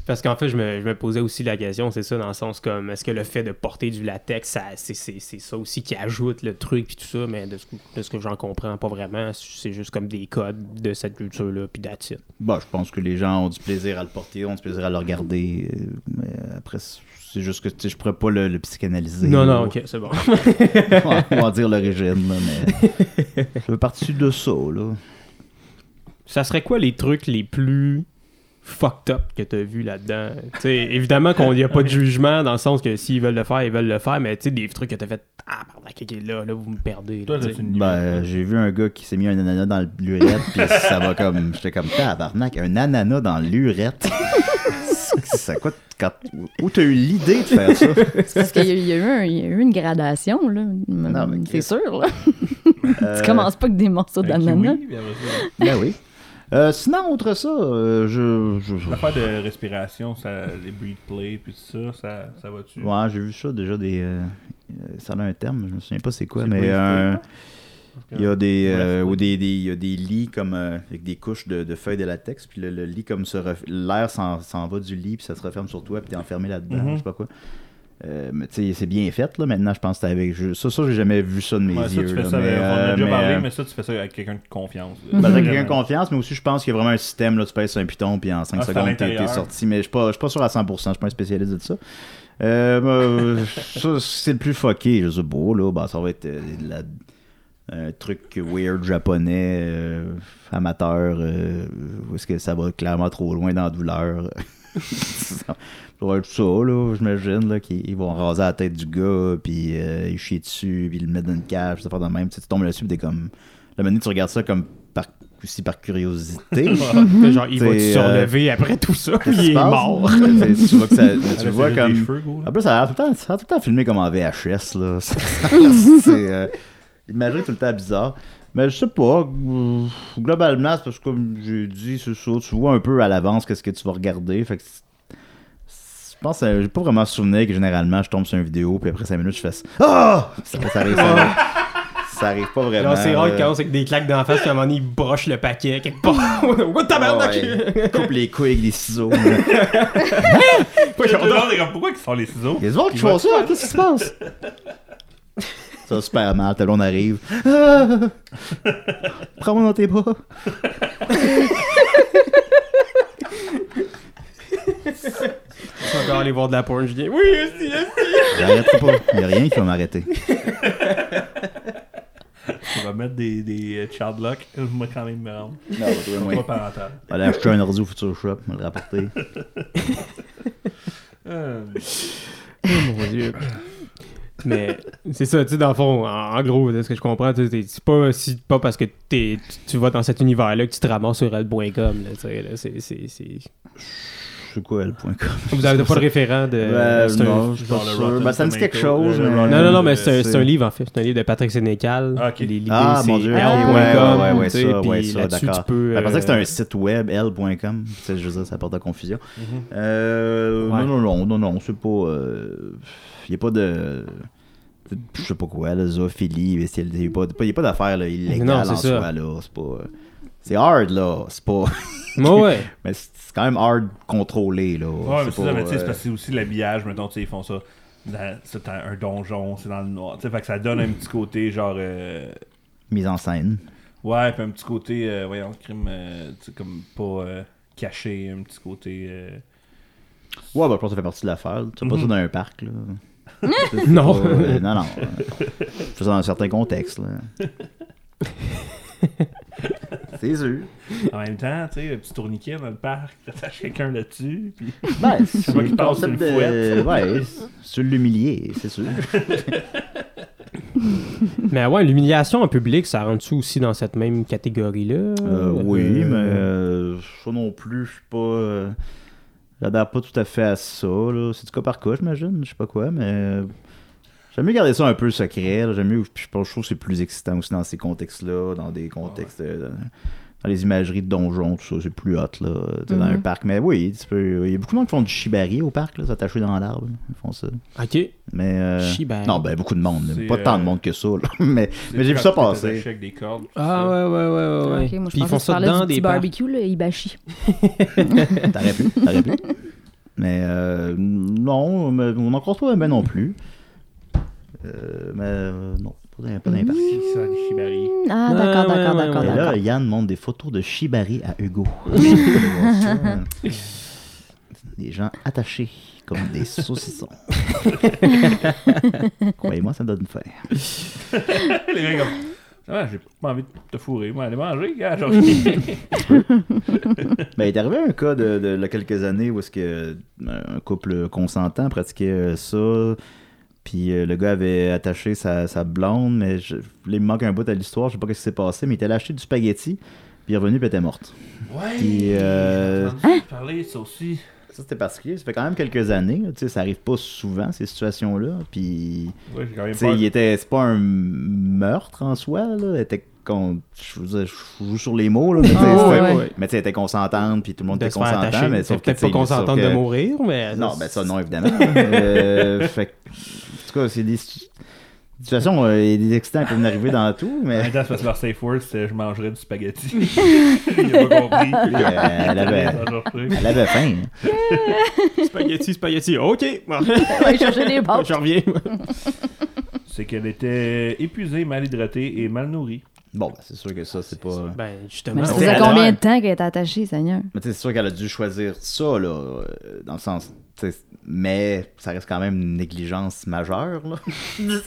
Parce qu'en fait, je me, je me posais aussi la question, c'est ça, dans le sens comme, est-ce que le fait de porter du latex, ça, c'est, c'est, c'est ça aussi qui ajoute le truc, puis tout ça, mais de ce, que- de ce que j'en comprends pas vraiment, c'est juste comme des codes de cette culture-là, puis it. Bah, je pense que les gens ont du plaisir à le porter, ont du plaisir à le regarder. euh, mais après, c'est juste que je pourrais pas le, le psychanalyser. Non, ou- non, ok, c'est bon. on va dire l'origine, mais. Je fais partie de ça, là. Ça serait quoi les trucs les plus fucked up que t'as vu là-dedans? Tu sais, évidemment qu'il n'y a pas de jugement dans le sens que s'ils veulent le faire, ils veulent le faire, mais tu sais, des trucs que t'as fait, ah, pardon, ok, là, là, vous me perdez. Toi, là. Ben, j'ai vu un gars qui s'est mis un ananas dans lurette, puis ça va comme. J'étais comme, tabarnak, un ananas dans lurette? C'est- ça quoi, quand, où t'as eu l'idée de faire ça? Parce qu'il y, a- il y a eu un- il y a eu une gradation, là. Non, mais c'est sûr, là. Euh, Tu commences pas avec des morceaux d'ananas. Ben oui. Euh, sinon, outre ça, euh, je. je- L'affaire de respiration, ça, les breed play, puis tout ça, ça, ça va-tu? Ouais, j'ai vu ça déjà des. euh, euh, ça a un terme, je me souviens pas c'est quoi, mais. Il y a des, euh, ou des, des- il y a des lits comme euh, avec des couches de, de feuilles de latex, puis le, le lit comme se ref- l'air s'en, va du lit, puis ça se referme sur toi, puis t'es enfermé là-dedans, Mhm. je sais pas quoi. Euh, mais tu sais, c'est bien fait là. Maintenant, je pense que avec ça, ça j'ai jamais vu ça de mes Ouais, ça, yeux. tu fais là, ça, mais, on a euh, déjà mais, parlé, euh, mais ça, tu fais ça avec quelqu'un de confiance. ben, avec quelqu'un de confiance, mais aussi je pense qu'il y a vraiment un système là, tu pèses un piton, puis en 5 Ah, secondes t'es, sorti. Mais je suis pas, je suis pas sûr à 100%, je suis pas un spécialiste de ça. Euh, ben, ça, c'est le plus fucké, je sais pas, là. Ben, ça va être euh, la- un truc weird japonais, euh, amateur, euh, où est-ce que ça va clairement trop loin dans la douleur. ça va être ça, là, j'imagine, là, qu'ils ils vont raser la tête du gars, puis euh, ils chient dessus, puis ils le mettent dans une cage, ça fait de même. Tu sais, tu tombes là-dessus, puis t'es comme... La minute tu regardes ça comme par, aussi par curiosité. Genre, il va C'est, se euh, surlever après tout ça, Qu'est-ce il est mort. Tu vois que ça, Elle tu a vois fait juste des comme... cheveux, gros, là. En plus, ça a l'air tout le temps, ça a tout le temps filmé comme en VHS, là. c'est... Euh, tout le temps bizarre. Mais je sais pas. Globalement, c'est parce que, comme j'ai dit, c'est ça. Tu vois un peu à l'avance qu'est-ce que tu vas regarder. Fait que... c'est- Je pense que j'ai pas vraiment souvenir que généralement, je tombe sur une vidéo, puis après 5 minutes, je fais ça. Ah! Ça, ça arrive, ça, arrive, ça arrive pas vraiment. C'est rare qu'il commence avec des claques d'en face, puis à un moment donné, il broche le paquet quelque part. What tabarnak! Ouais, coupe les couilles avec des ciseaux. Pourquoi ils ils font les ciseaux? Les autres qui font ça, qu'est-ce qui se passe? Ça va super mal, ta blonde arrive. Ah! Prends-moi dans tes bras. Tu vas encore aller voir de la porn, Julien. Oui, esti, esti. J'arrêterai pas. Il a rien qui va m'arrêter. On va mettre des, des euh, child lock. Moi, quand même, me rendre. Non, Pas parental. On va aller acheter un ordi au Future Shop, on va le rapporter. Euh, Oh mon dieu. Mais c'est ça, tu sais, dans le fond, en, en gros, ce que je comprends, tu sais, t'es- c'est pas, si, pas parce que t'es, tu, tu vas dans cet univers-là que tu te ramasses sur elle.com. Là, tu sais, là, c'est, c'est, c'est- C'est quoi, elle.com? Vous avez pas de référent de. Ben, c'est un- non, je suis pas Genre le sûr. Ben, ça me dit quelque chose. le mais- Non, non, non, mais c'est un, c'est un livre en fait. C'est un livre de Patrick Sénécal. Ah, ok. Les- L'idée, Ah, c'est mon Dieu. L.com, Ouais, ouais, ouais, ça, ouais, ça, tu d'accord. peux. Ben, Je pensais que c'était euh, un site web, l.com. Tu sais, Je veux dire, ça porte à confusion. Mhm. Euh, Ouais. Non, non, non, non, non, c'est pas. Il n'y a pas de. Je sais pas quoi, la zoophilie, bestialité. Il n'y a pas, il y a pas d'affaire là, illégale Non, en soi. là. C'est pas. C'est hard, là. C'est pas. Ouais. Mais c'est quand même hard contrôlé, là. Ouais, mais c'est ça, mais tu sais, c'est euh, parce que c'est aussi l'habillage, mettons, tu sais, ils font ça. C'est un, donjon, c'est dans le noir. Tu sais, fait que ça donne un petit côté, genre. euh, Mise en scène. Ouais, puis un petit côté, euh, voyons, crime, euh, tu sais, comme pas euh, caché, un petit côté. euh, Ouais, bah, je pense que ça fait partie de l'affaire. Tu fais pas ça dans un parc, là. Non. pas, euh, non, non. ça dans un certain contexte, là. C'est sûr. En même temps, tu sais, un petit tourniquet dans le parc, t'attaches quelqu'un là-dessus, puis Ben, c'est le passe concept de... Ouais, sur l'humilier, c'est sûr. Mais ouais, l'humiliation en public, ça rentre-tu aussi dans cette même catégorie-là? Euh, oui, Euh, mais euh, ça non plus, je suis pas. J'adhère pas tout à fait à ça. C'est du cas par cas, j'imagine. Je sais pas quoi, mais. euh, J'aime mieux garder ça un peu secret. J'aime mieux. Je pense je trouve que c'est plus excitant aussi dans ces contextes-là, dans des contextes. euh, dans, les imageries de donjons, tout ça, c'est plus hot là, dans un Mhm. parc. Mais oui, tu peux- il y a beaucoup de monde qui font du shibari au parc, là, s'attacher dans l'arbre. Ils font ça. Ok. Mais. euh, Shibari. Non, ben beaucoup de monde. Pas tant de euh, monde que ça. là. mais mais j'ai vu ça passer. attaché avec des cordes. tout Ah ça. ouais, ouais, ouais, ouais. moi, je Puis ils font ça dans des petit parcs. barbecue, le hibachi. T'aurais pu, t'aurais pu. Mais euh, non, mais on n'en croise pas bien non plus. Euh, mais euh, non, pas dans, pas dans les parcs. Qui ça, des shibari? Ah, Ouais, d'accord, ouais, d'accord, ouais, d'accord. Et là. Yann montre des photos de Shibari à Hugo. Allez des gens attachés comme des saucissons. Croyez-moi, ça donne faim. les gars, comme. Ah, j'ai pas envie de te fourrer. Moi, aller manger, gars. Genre, Ben, il est arrivé un cas de, de, là, quelques années où est-ce que euh, un couple consentant pratiquait euh, ça. Puis euh, le gars avait attaché sa, sa blonde, mais je, là, il me manque un bout à l'histoire, je sais pas ce qui s'est passé, mais il était allé acheter du spaghetti, puis il est revenu, puis elle était morte. ouais. Puis, euh, j'ai entendu parler de ça aussi. Ça, c'était particulier. Ça fait quand même quelques années. là, tu sais, ça arrive pas souvent, ces situations-là. Puis, Ouais, j'ai quand même tu sais, peur. il était... c'est pas un meurtre en soi. Là. Elle était con- Je joue sur les mots, là, mais tu sais, Ah, c'était- ouais, ouais. mais tu sais, elle était consentante, puis tout le monde De était consentant. attacher. Mais C'est sauf que, peut-être pas consentante de mourir, mais... Non, ben ça, non, évidemment. Euh, fait cas, c'est des situ- situations, euh, il y a des accidents qui peuvent arriver dans tout, En mais même temps, c'est parce que leur safe word, c'était je mangerais du spaghetti. il pas compris. Puis, euh, elle avait- de elle avait faim. Spaghetti, spaghetti, ok. Chercher des Je reviens. C'est qu'elle était épuisée, mal hydratée et mal nourrie. Bon, ben, c'est sûr que ça, c'est pas. Ben, justement. Mais ça c'est faisait combien de temps qu'elle était attachée, Seigneur? Mais tu sais, c'est sûr qu'elle a dû choisir ça, là, euh, dans le sens. Mais ça reste quand même une négligence majeure, là. de, de,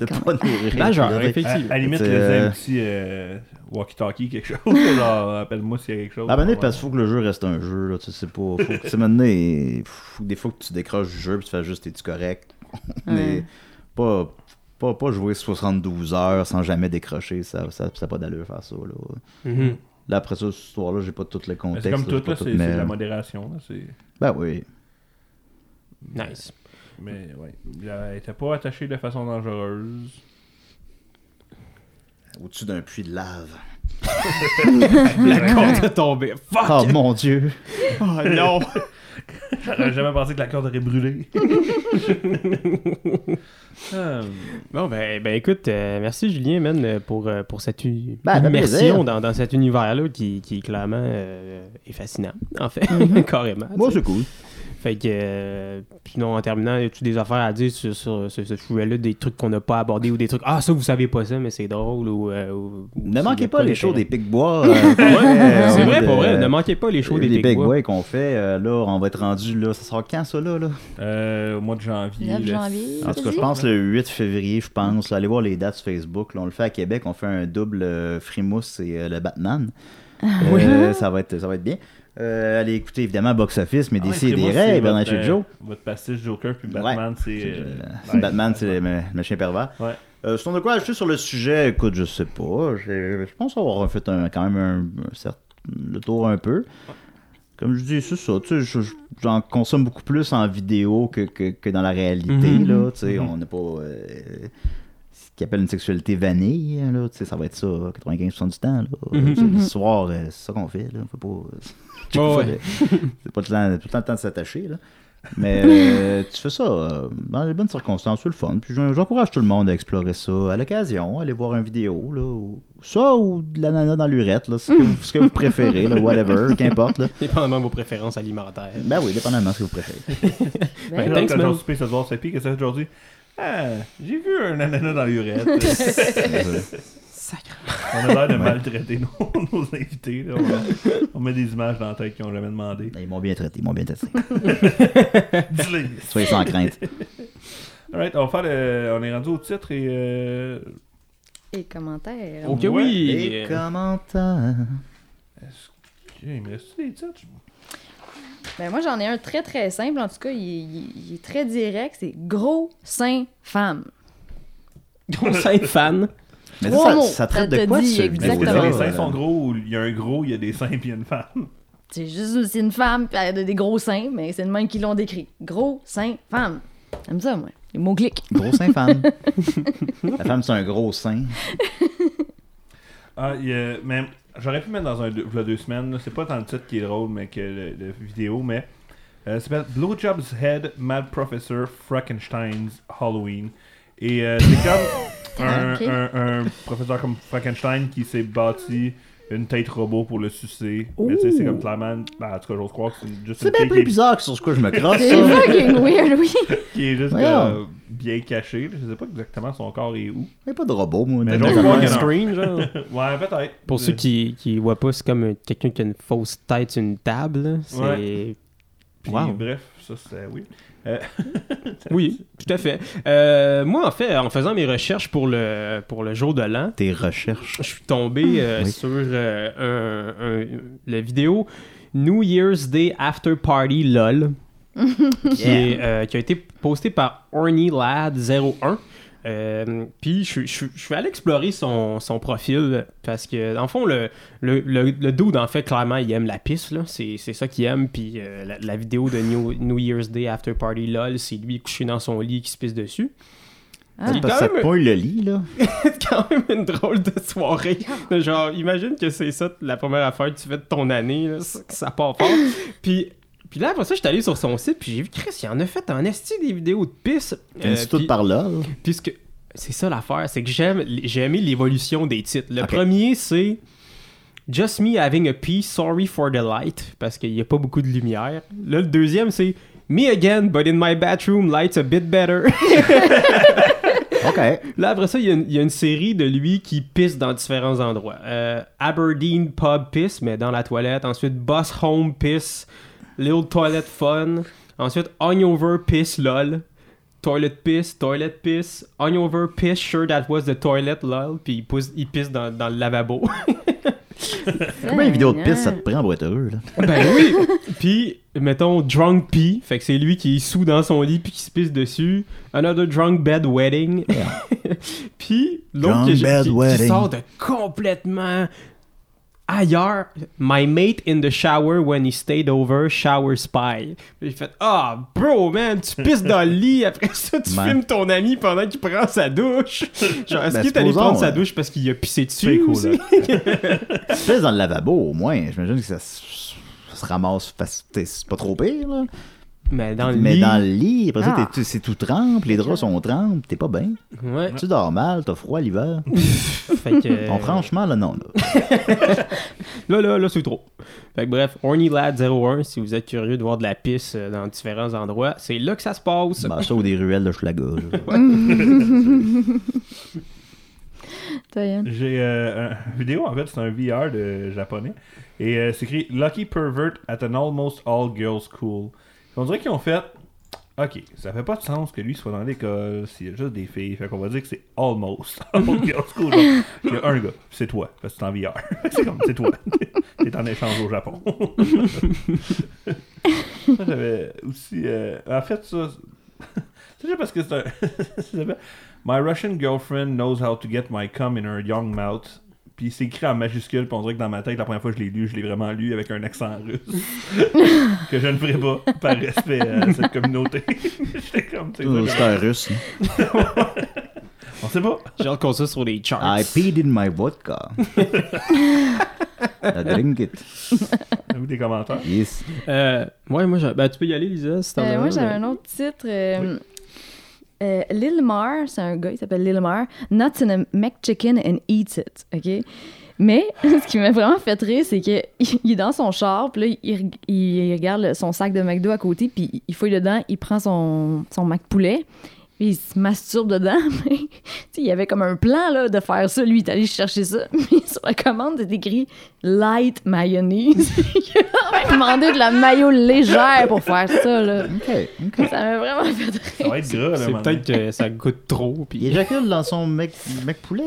de pas nourrir. Majeur, Je veux dire, À, effectivement. à la limite, euh, un petit euh, walkie-talkie, quelque chose. Genre, appelle-moi s'il y a quelque chose. À moment donné, parce qu'il faut que le jeu reste un jeu, là, tu sais, c'est pas... Faut que, tu sais, maintenant, il faut- des fois que tu décroches du jeu, puis tu fais juste, es-tu correct? Mais pas, pas, pas jouer 72 heures sans jamais décrocher, ça ça, ça a pas d'allure faire ça, là. Mhm. Là, après ça, cette histoire-là, j'ai pas tout le contexte. C'est comme là, tout, là, c'est de la modération. Là, c'est- Ben oui. Nice. mais ouais, elle était pas attachée de façon dangereuse. Au-dessus d'un puits de lave. La corde est tombée. Fuck! Oh mon dieu! Oh non! J'aurais jamais pensé que la corde aurait brûlé. Ah, Bon, ben, ben écoute, euh, merci Julien, man, pour, euh, pour cette Ben, immersion dans, dans cet univers-là qui, qui clairement euh, est fascinant, en fait, carrément. Moi, c'est cool. Fait que, euh, sinon, en terminant, y a-tu des affaires à dire sur, sur, sur ce sujet-là, des trucs qu'on n'a pas abordés ou des trucs, ah, ça, vous savez pas ça, mais c'est drôle ou. euh, ou- ou Ne manquez a pas les shows des. Pic-Bois. euh, Ouais, c'est vrai, pour vrai, ne manquez pas les shows des les Big Big Bois. Boys qu'on fait, euh, là, on va être rendu, là, ça sort quand, ça, là? là? euh, au mois de janvier. 9 le- janvier. En tout cas, je pense le 8 février, je pense. là, allez voir les dates sur Facebook. là, on le fait à Québec, on fait un double euh, Frimousse et euh, le Batman. Euh, ça, va être, ça va être bien. Euh, allez écouter évidemment Box Office, mais Ah des c'est rêves, Bernard chez euh, Joe. Votre pastiche Joker, puis. Batman, c'est. C'est, euh, euh. Batman, c'est le, machin pervers. Ouais. Euh, sinon, de quoi ajouter sur le sujet? Écoute, je sais pas. Je pense avoir fait un, quand même un, un certain- le tour un peu. Comme je dis, c'est ça. Tu sais, je- je- j'en consomme beaucoup plus en vidéo que, que, que dans la réalité. Mhm. là, tu sais, Mhm. On n'est pas. euh, ce qu'ils appellent une sexualité vanille. Là, ça va être ça 95% du temps. Là. Tu sais, Le soir, euh, c'est ça qu'on fait. Là. On fait pas. Ouais, de- c'est pas tout le, temps, tout le temps de s'attacher. là. Mais euh, tu fais ça euh, dans les bonnes circonstances, c'est le fun. Puis j'en- j'encourage tout le monde à explorer ça à l'occasion, aller voir une vidéo. Là, ou, ça ou de la nana dans l'urette, là, ce, que, vous- ce que vous préférez, là, whatever, qu'importe. là. Dépendamment de vos préférences alimentaires. Ben oui, dépendamment de ce que vous préférez. Ben, Là, thanks, quand man. j'ai soupé ce soir, c'est pire que ça aujourd'hui. Ah, j'ai vu un ananas dans l'urette. On a l'air de maltraiter nos, nos invités. là. On, on met des images dans la tête qu'ils n'ont jamais demandé. Ils m'ont bien traité, ils m'ont bien traité. Dis-les. Soyez sans crainte. Alright, on va faire le- On est rendu au titre et. euh, Et commentaires. Ok, Ouais. oui. Et commentaires. Il me reste des titres? Ben moi, j'en ai un très très simple. En tout cas, il, il- il est très direct. C'est gros sein femme. Gros de fan? Mais ça, mots. ça traite Ça de te quoi, ce vidéo-là? les seins sont gros ou il y a un gros, il y a des seins puis il y a une femme? C'est juste c'est une femme puis elle a des gros seins, mais c'est le même qui l'ont décrit. Gros sein femme. J'aime ça, moi. Les mots clics. Gros sein femme. La femme, c'est un gros sein. Ah, il y a- mais j'aurais pu mettre dans un deux, deux semaines. C'est pas tant le titre qui est drôle, mais que le, le vidéo, mais euh, ça s'appelle Blowjob's Head, Mad Professor, Frankenstein's Halloween. Et euh, c'est comme un, Ok. un- un professeur comme Frankenstein qui s'est bâti une tête robot pour le sucer. Mais tu sais, c'est comme clairement, ben, en tout cas, j'ose croire que c'est juste C'est une bien tête plus qui bizarre que sur ce que je me crosse, C'est ça. fucking weird, oui. qui est juste euh, bien caché. Je sais pas exactement son corps est où. Il n'y a pas de robot, moi. Mais j'ose croire screen, genre. Ouais, peut-être. Pour ceux qui, qui voient pas, c'est comme euh, quelqu'un qui a une fausse tête sur une table. C'est. Ouais. Puis, Wow. Bref, ça c'est oui. Euh, Oui, tout à fait. Euh, moi, en fait, en faisant mes recherches pour le, pour le jour de l'an, Tes recherches. je suis tombé euh, Oui. sur euh, un, un- la vidéo New Year's Day After Party LOL, qui, est, euh, qui a été postée par Orny Lad 01. Euh, puis je, suis- je, suis- je suis allé explorer son, son profil parce que dans le fond le, le, le, le dude en fait clairement il aime la piste là c'est, c'est ça qu'il aime puis euh, la, la vidéo de New, New Year's Day After Party LOL c'est lui couché dans son lit qui se pisse dessus Ah. C'est parce même- pointe le lit, là. c'est quand même une drôle de soirée. Genre, imagine que c'est ça la première affaire que tu fais de ton année, là, ça part fort. puis, puis là, après ça, j'étais allé sur son site, puis j'ai vu Chris, il en a fait un esti des vidéos de pisse. Euh, dit tout par là. là. Puisque c'est ça l'affaire, c'est que j'aime j'ai aimé l'évolution des titres. Le premier, c'est Just Me Having a Pee, Sorry for the Light, parce qu'il n'y a pas beaucoup de lumière. Là, le deuxième, c'est Me Again, but in my bathroom, light's a bit better. OK. Là, après ça, il y, a une- il y a une série de lui qui pisse dans différents endroits. Euh, Aberdeen Pub Piss, mais dans la toilette. Ensuite, Boss Home Piss, Little Toilet Fun. Ensuite, Hangover Piss LOL. Toilet Piss, Toilet Piss, Hangover Piss, Sure That Was the Toilet LOL. Puis il, pousse- il pisse dans, dans le lavabo. Combien de vidéos de piste ça te prend pour être heureux, là? ben oui! Puis, mettons, Drunk Pee. Fait que c'est lui qui est sous dans son lit puis qui se pisse dessus. Another Drunk Bed Wedding. puis, l'autre qui, qui- qui sort de complètement ailleurs. My mate in the shower when he stayed over, shower spy. J'ai fait Ah, bro, man, tu pisses dans le lit. Après ça, tu Man. filmes ton ami pendant qu'il prend sa douche. Genre, est-ce Ben, qu'il est allé prendre sa ouais. douche parce qu'il a pissé C'est dessus cool, aussi? là. Tu pisses dans le lavabo, au moins. J'imagine que ça, se- ça se ramasse. C'est pas trop pire, là. Mais dans le Mais lit. dans le lit, après ça, Ah. t'es- c'est tout trempe, les draps sont trempes, t'es pas bien. Ouais. Tu dors mal, t'as froid l'hiver. Fait que, Bon, franchement, là, non, là. Là, là, là, c'est trop. Fait que bref, HornyLad01, si vous êtes curieux de voir de la pisse euh, dans différents endroits, c'est là que ça se passe. Ben, ça ou des ruelles de Schlaga. J'ai euh, une vidéo, en fait, c'est un VR de japonais. Et euh, c'est écrit Lucky Pervert at an almost all girls school. On dirait qu'ils ont fait Ok, ça fait pas de sens que lui soit dans l'école s'il y a juste des filles. Fait qu'on va dire que c'est almost Il y a un gars, c'est toi, parce que c'est en VR. c'est comme, c'est toi. T'es en échange au Japon. Ça, J'avais aussi. euh, en fait, ça. C'est juste parce que c'est un. My Russian girlfriend knows how to get my cum in her young mouth. Puis c'est écrit en majuscule, puis on dirait que dans ma tête, la première fois que je l'ai lu, je l'ai vraiment lu avec un accent russe. que je ne ferai pas, par respect à cette communauté. J'étais comme, tu sais, ça, C'est un russe. hein. on sait pas. J'ai hâte qu'on soit sur les charts. I peed in my vodka. I drink it. Avez-vous des commentaires? Yes. Euh, ouais, moi, j'ai- ben, tu peux y aller, Lisa, si t'en Euh, moi, j'avais un autre titre. euh, euh, Lil Mar, c'est un gars, il s'appelle Lil Mar. Nuts in a McChicken and eats it. OK? Mais ce qui m'a vraiment fait rire, c'est qu'il il est dans son char, puis là, il, reg- il regarde son sac de McDo à côté, puis il fouille dedans, il prend son, son Mac poulet, Puis il se masturbe dedans. Mais, il y avait comme un plan là, de faire ça. Lui, allé chercher ça. Puis sur la commande, c'est écrit light mayonnaise. il a demandé de la mayo légère pour faire ça. Là. Ok, ok. Ça m'a vraiment fait Ça va rire. être gras, là. C'est peut-être que ça goûte trop. Il Puis... éjacule dans son mec, mec poulet.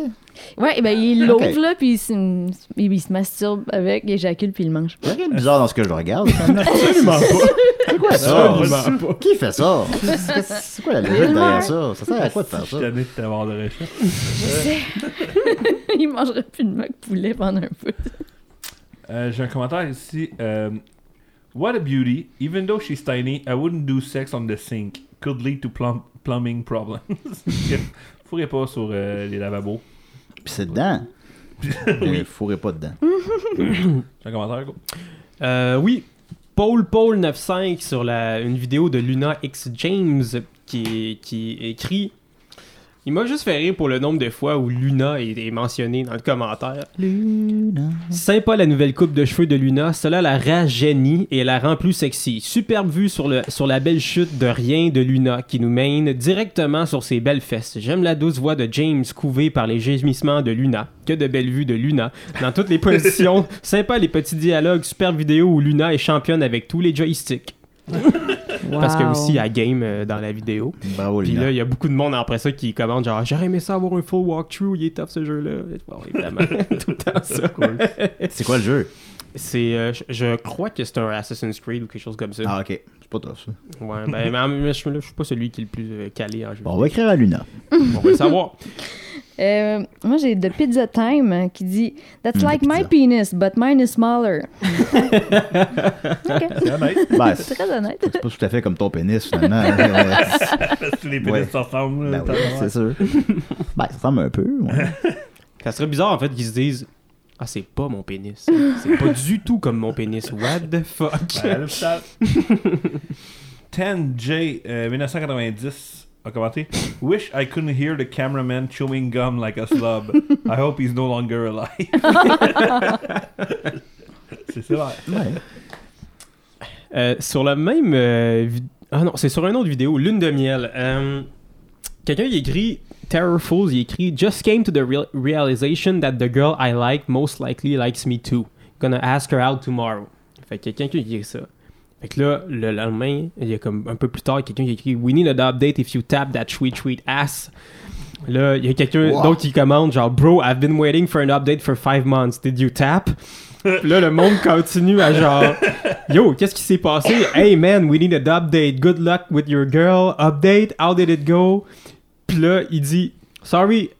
Ouais, et ben il l'ouvre Ok. là, puis il se, il, il se masturbe avec, il éjacule, puis il le mange. Il y a rien de bizarre dans ce que je regarde. Absolument pas. C'est quoi ça? Absolument. Qui fait ça? C'est- quoi la logique derrière ça? Ça sert à quoi de faire Je ça? suis tanné de t'avoir de. Je sais. il mangerait plus de mac poulet pendant un peu. Euh, J'ai un commentaire ici. euh, What a beauty. Even though she's tiny, I wouldn't do sex on the sink. Could lead to plum- plumbing problems. Fourrez pas sur euh, les lavabos. Puis c'est dedans. Oui. Ne fourrez pas dedans. J'ai un commentaire. Euh, oui, Paul Paul 95 sur la, une vidéo de Luna X James qui, qui écrit. Il m'a juste fait rire pour le nombre de fois où Luna est, est mentionnée dans le commentaire. Sympa la nouvelle coupe de cheveux de Luna, cela la rajeunit et la rend plus sexy. Superbe vue sur, le, sur la belle chute de rien de Luna qui nous mène directement sur ses belles fesses. J'aime la douce voix de James couvée par les gémissements de Luna. Que de belles vues de Luna. Dans toutes les positions, sympa les petits dialogues, superbe vidéo où Luna est championne avec tous les joysticks. Parce que Wow. aussi à game euh, dans la vidéo. Bravo, Puis là, il y a beaucoup de monde après ça qui commande genre j'aurais aimé ça avoir un full walkthrough, il est tough ce jeu-là. Bon, évidemment, tout le temps ça. C'est quoi le jeu? C'est, euh, je, je crois que c'est un Assassin's Creed ou quelque chose comme ça. Ah, ok. C'est pas toi, ça. Ouais, ben, mais mais je, je suis pas celui qui est le plus euh, calé en jeu. Bon, on va écrire à Luna. on va le savoir. Euh, moi, j'ai The Pizza Time euh, qui dit That's Hmm, like de my penis, but mine is smaller. Ok, C'est honnête. Ben, c'est c'est très honnête. c'est pas tout à fait comme ton pénis, finalement. Euh, Parce que les pénis Ouais. se ressemblent. là, ben oui, t'as- c'est sûr. Ben, ça ressemble un peu. ouais. Ça serait bizarre en fait qu'ils se disent Ah, c'est pas mon pénis. C'est pas du tout comme mon pénis. What the fuck? Ben, à l'hôpital. 10J, euh, 1990, a commenté Wish I couldn't hear the cameraman chewing gum like a slob. I hope he's no longer alive. c'est ça. Ouais. Euh, sur la même. euh, vid- ah non, c'est sur une autre vidéo, Lune de miel. Euh, Quelqu'un il écrit. Terrorful, il écrit Just came to the real- realization that the girl I like most likely likes me too. Gonna ask her out tomorrow. Fait que quelqu'un qui écrit ça. Fait que là, le lendemain, il y a comme un peu plus tard, quelqu'un qui écrit We need an update if you tap that sweet sweet ass. Là, il y a quelqu'un Wow. d'autre qui commande genre Bro, I've been waiting for an update for five months. Did you tap? Puis là, le monde continue à genre Yo, qu'est-ce qui s'est passé? Hey man, we need an update. Good luck with your girl. Update, how did it go? Puis là, il dit Sorry,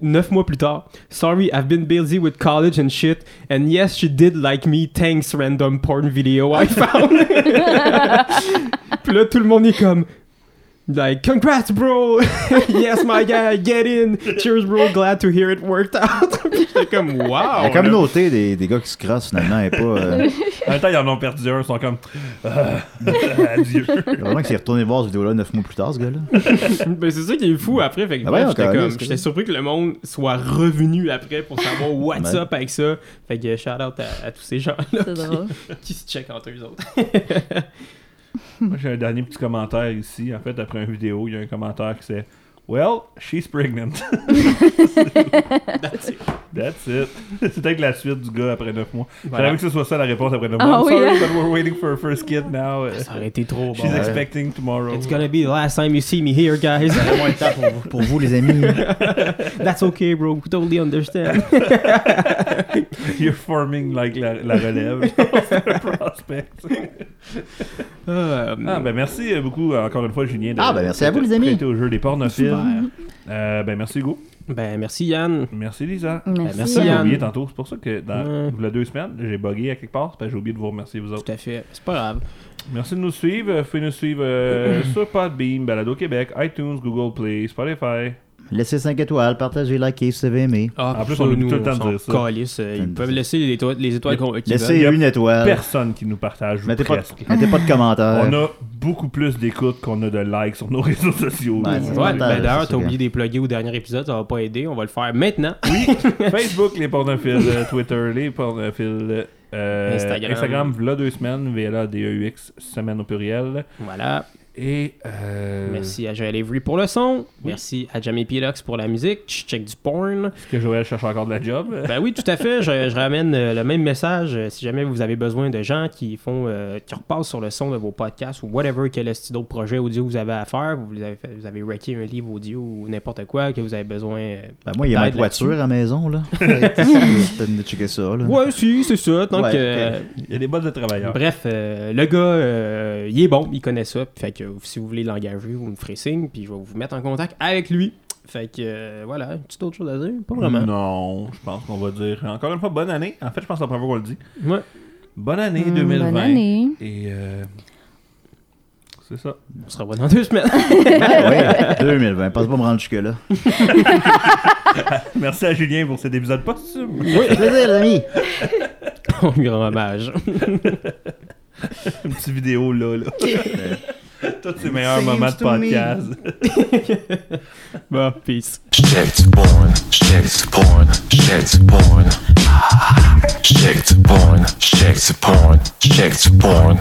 neuf mois plus tard. Sorry, I've been busy with college and shit. And yes, she did like me. Thanks, random porn video I found. Puis là, tout le monde est comme. Like, congrats, bro! yes, my guy, get in! Cheers, bro, glad to hear it worked out! J'étais comme, wow! La communauté des, des gars qui se crossent, finalement, est pas. euh, En même temps, ils en ont perdu un, ils sont comme Ah, Adieu. Vraiment qu'il s'est retourné voir cette vidéo-là 9 mois plus tard, ce gars-là. Ben, c'est ça qui est fou après. Fait que Ah ouais, j'étais comme- j'étais surpris que le monde soit revenu après pour savoir what's up avec ça. Fait que shout out à, à tous ces gens-là C'est drôle. qui se checkent entre eux autres. Moi, j'ai un dernier petit commentaire ici. En fait, après une vidéo, il y a un commentaire qui c'est Well, she's pregnant. That's it. That's it. C'est peut-être la suite du gars après 9 mois. Voilà. J'avais que ce soit ça la réponse après 9 Ah mois. I'm oui, sorry, hein? but we're waiting for a first kid now. Uh, Ça aurait été trop She's bon. expecting tomorrow. It's gonna be the last time you see me here, guys. Vraiment le temps pour, pour vous, les amis. That's okay, bro. We totally understand. You're forming like la, la relève. prospect. Euh, Ah, ben merci beaucoup encore une fois, Julien. de- Ah, ben, merci à vous, de les amis. au jeu des pornophiles. Super. Euh, ben merci Hugo. Ben, merci Yann. Merci Lisa. Merci. merci, Ça, j'ai Yann. oublié tantôt. C'est pour ça que dans Ouais. il y a deux semaines, j'ai bugué à quelque part. c'est parce que j'ai oublié de vous remercier vous autres. Tout à fait. C'est pas grave. Merci de nous suivre. Euh, Vous pouvez nous suivre euh, sur Podbeam, Balado Québec, iTunes, Google Play, Spotify. Laissez 5 étoiles, partagez, likez si vous avez aimé. Ah, En plus, on nous, tout le temps de s'en dire ça. calisse. Euh, Ils de peuvent laisser les étoiles, les étoiles qu'on- Laissez Il y a une étoile. Personne qui nous partage. Mettez pas, presque. mettez pas de commentaires. On a beaucoup plus d'écoutes qu'on a de likes sur nos réseaux sociaux. Ouais, vrai. Ouais, ben d'ailleurs, t'as oublié des pluggés au dernier épisode, ça va pas aider, on va le faire maintenant. Facebook, les pornophiles, euh, Twitter, les pornophiles, euh, Instagram. Instagram, v'là deux semaines, VLA, DEUX, semaine au pluriel. Voilà. Et. Euh... Merci à Joël Avery pour le son. Merci à Jamie Pilox pour la musique. Je check du porn. Est-ce que Joël cherche encore de la job? Ben oui, tout à fait. Je, je ramène euh, le même message. euh, Si jamais vous avez besoin de gens qui font, euh, qui repassent sur le son de vos podcasts ou whatever quel est d'autres projet audio vous avez à faire, vous avez, fait- vous avez wrecké un livre audio ou n'importe quoi que vous avez besoin. euh, Ben, moi, il y a ma voiture à la maison, là. De checker ça, là. Ouais, si, c'est ça. Donc, Ouais, ok. euh, Il y a des bottes de travailleurs. bref, euh, le gars, euh, il est bon, il connaît ça. Fait que si vous voulez l'engager, vous me ferez signe, puis je vais vous mettre en contact avec lui. Fait que euh, voilà, une petite autre chose à dire, pas vraiment. Non, je pense qu'on va dire. Encore une fois, bonne année. En fait, je pense que c'est la première fois qu'on le dit. Ouais. Bonne année Mm, 2020. Bonne année. Et. Euh... C'est ça. On se revoit dans deux semaines. Ouais, 2020. Pense pas me rendre jusque-là. Merci à Julien pour cet épisode posthume. Oui, plaisir, amis. Grand hommage. Une petite vidéo là. là. Tous ces meilleurs Seems moments de to me. podcast. Bon, peace. Shit porn, shit porn, shit porn. Shit porn, shit porn, shit porn.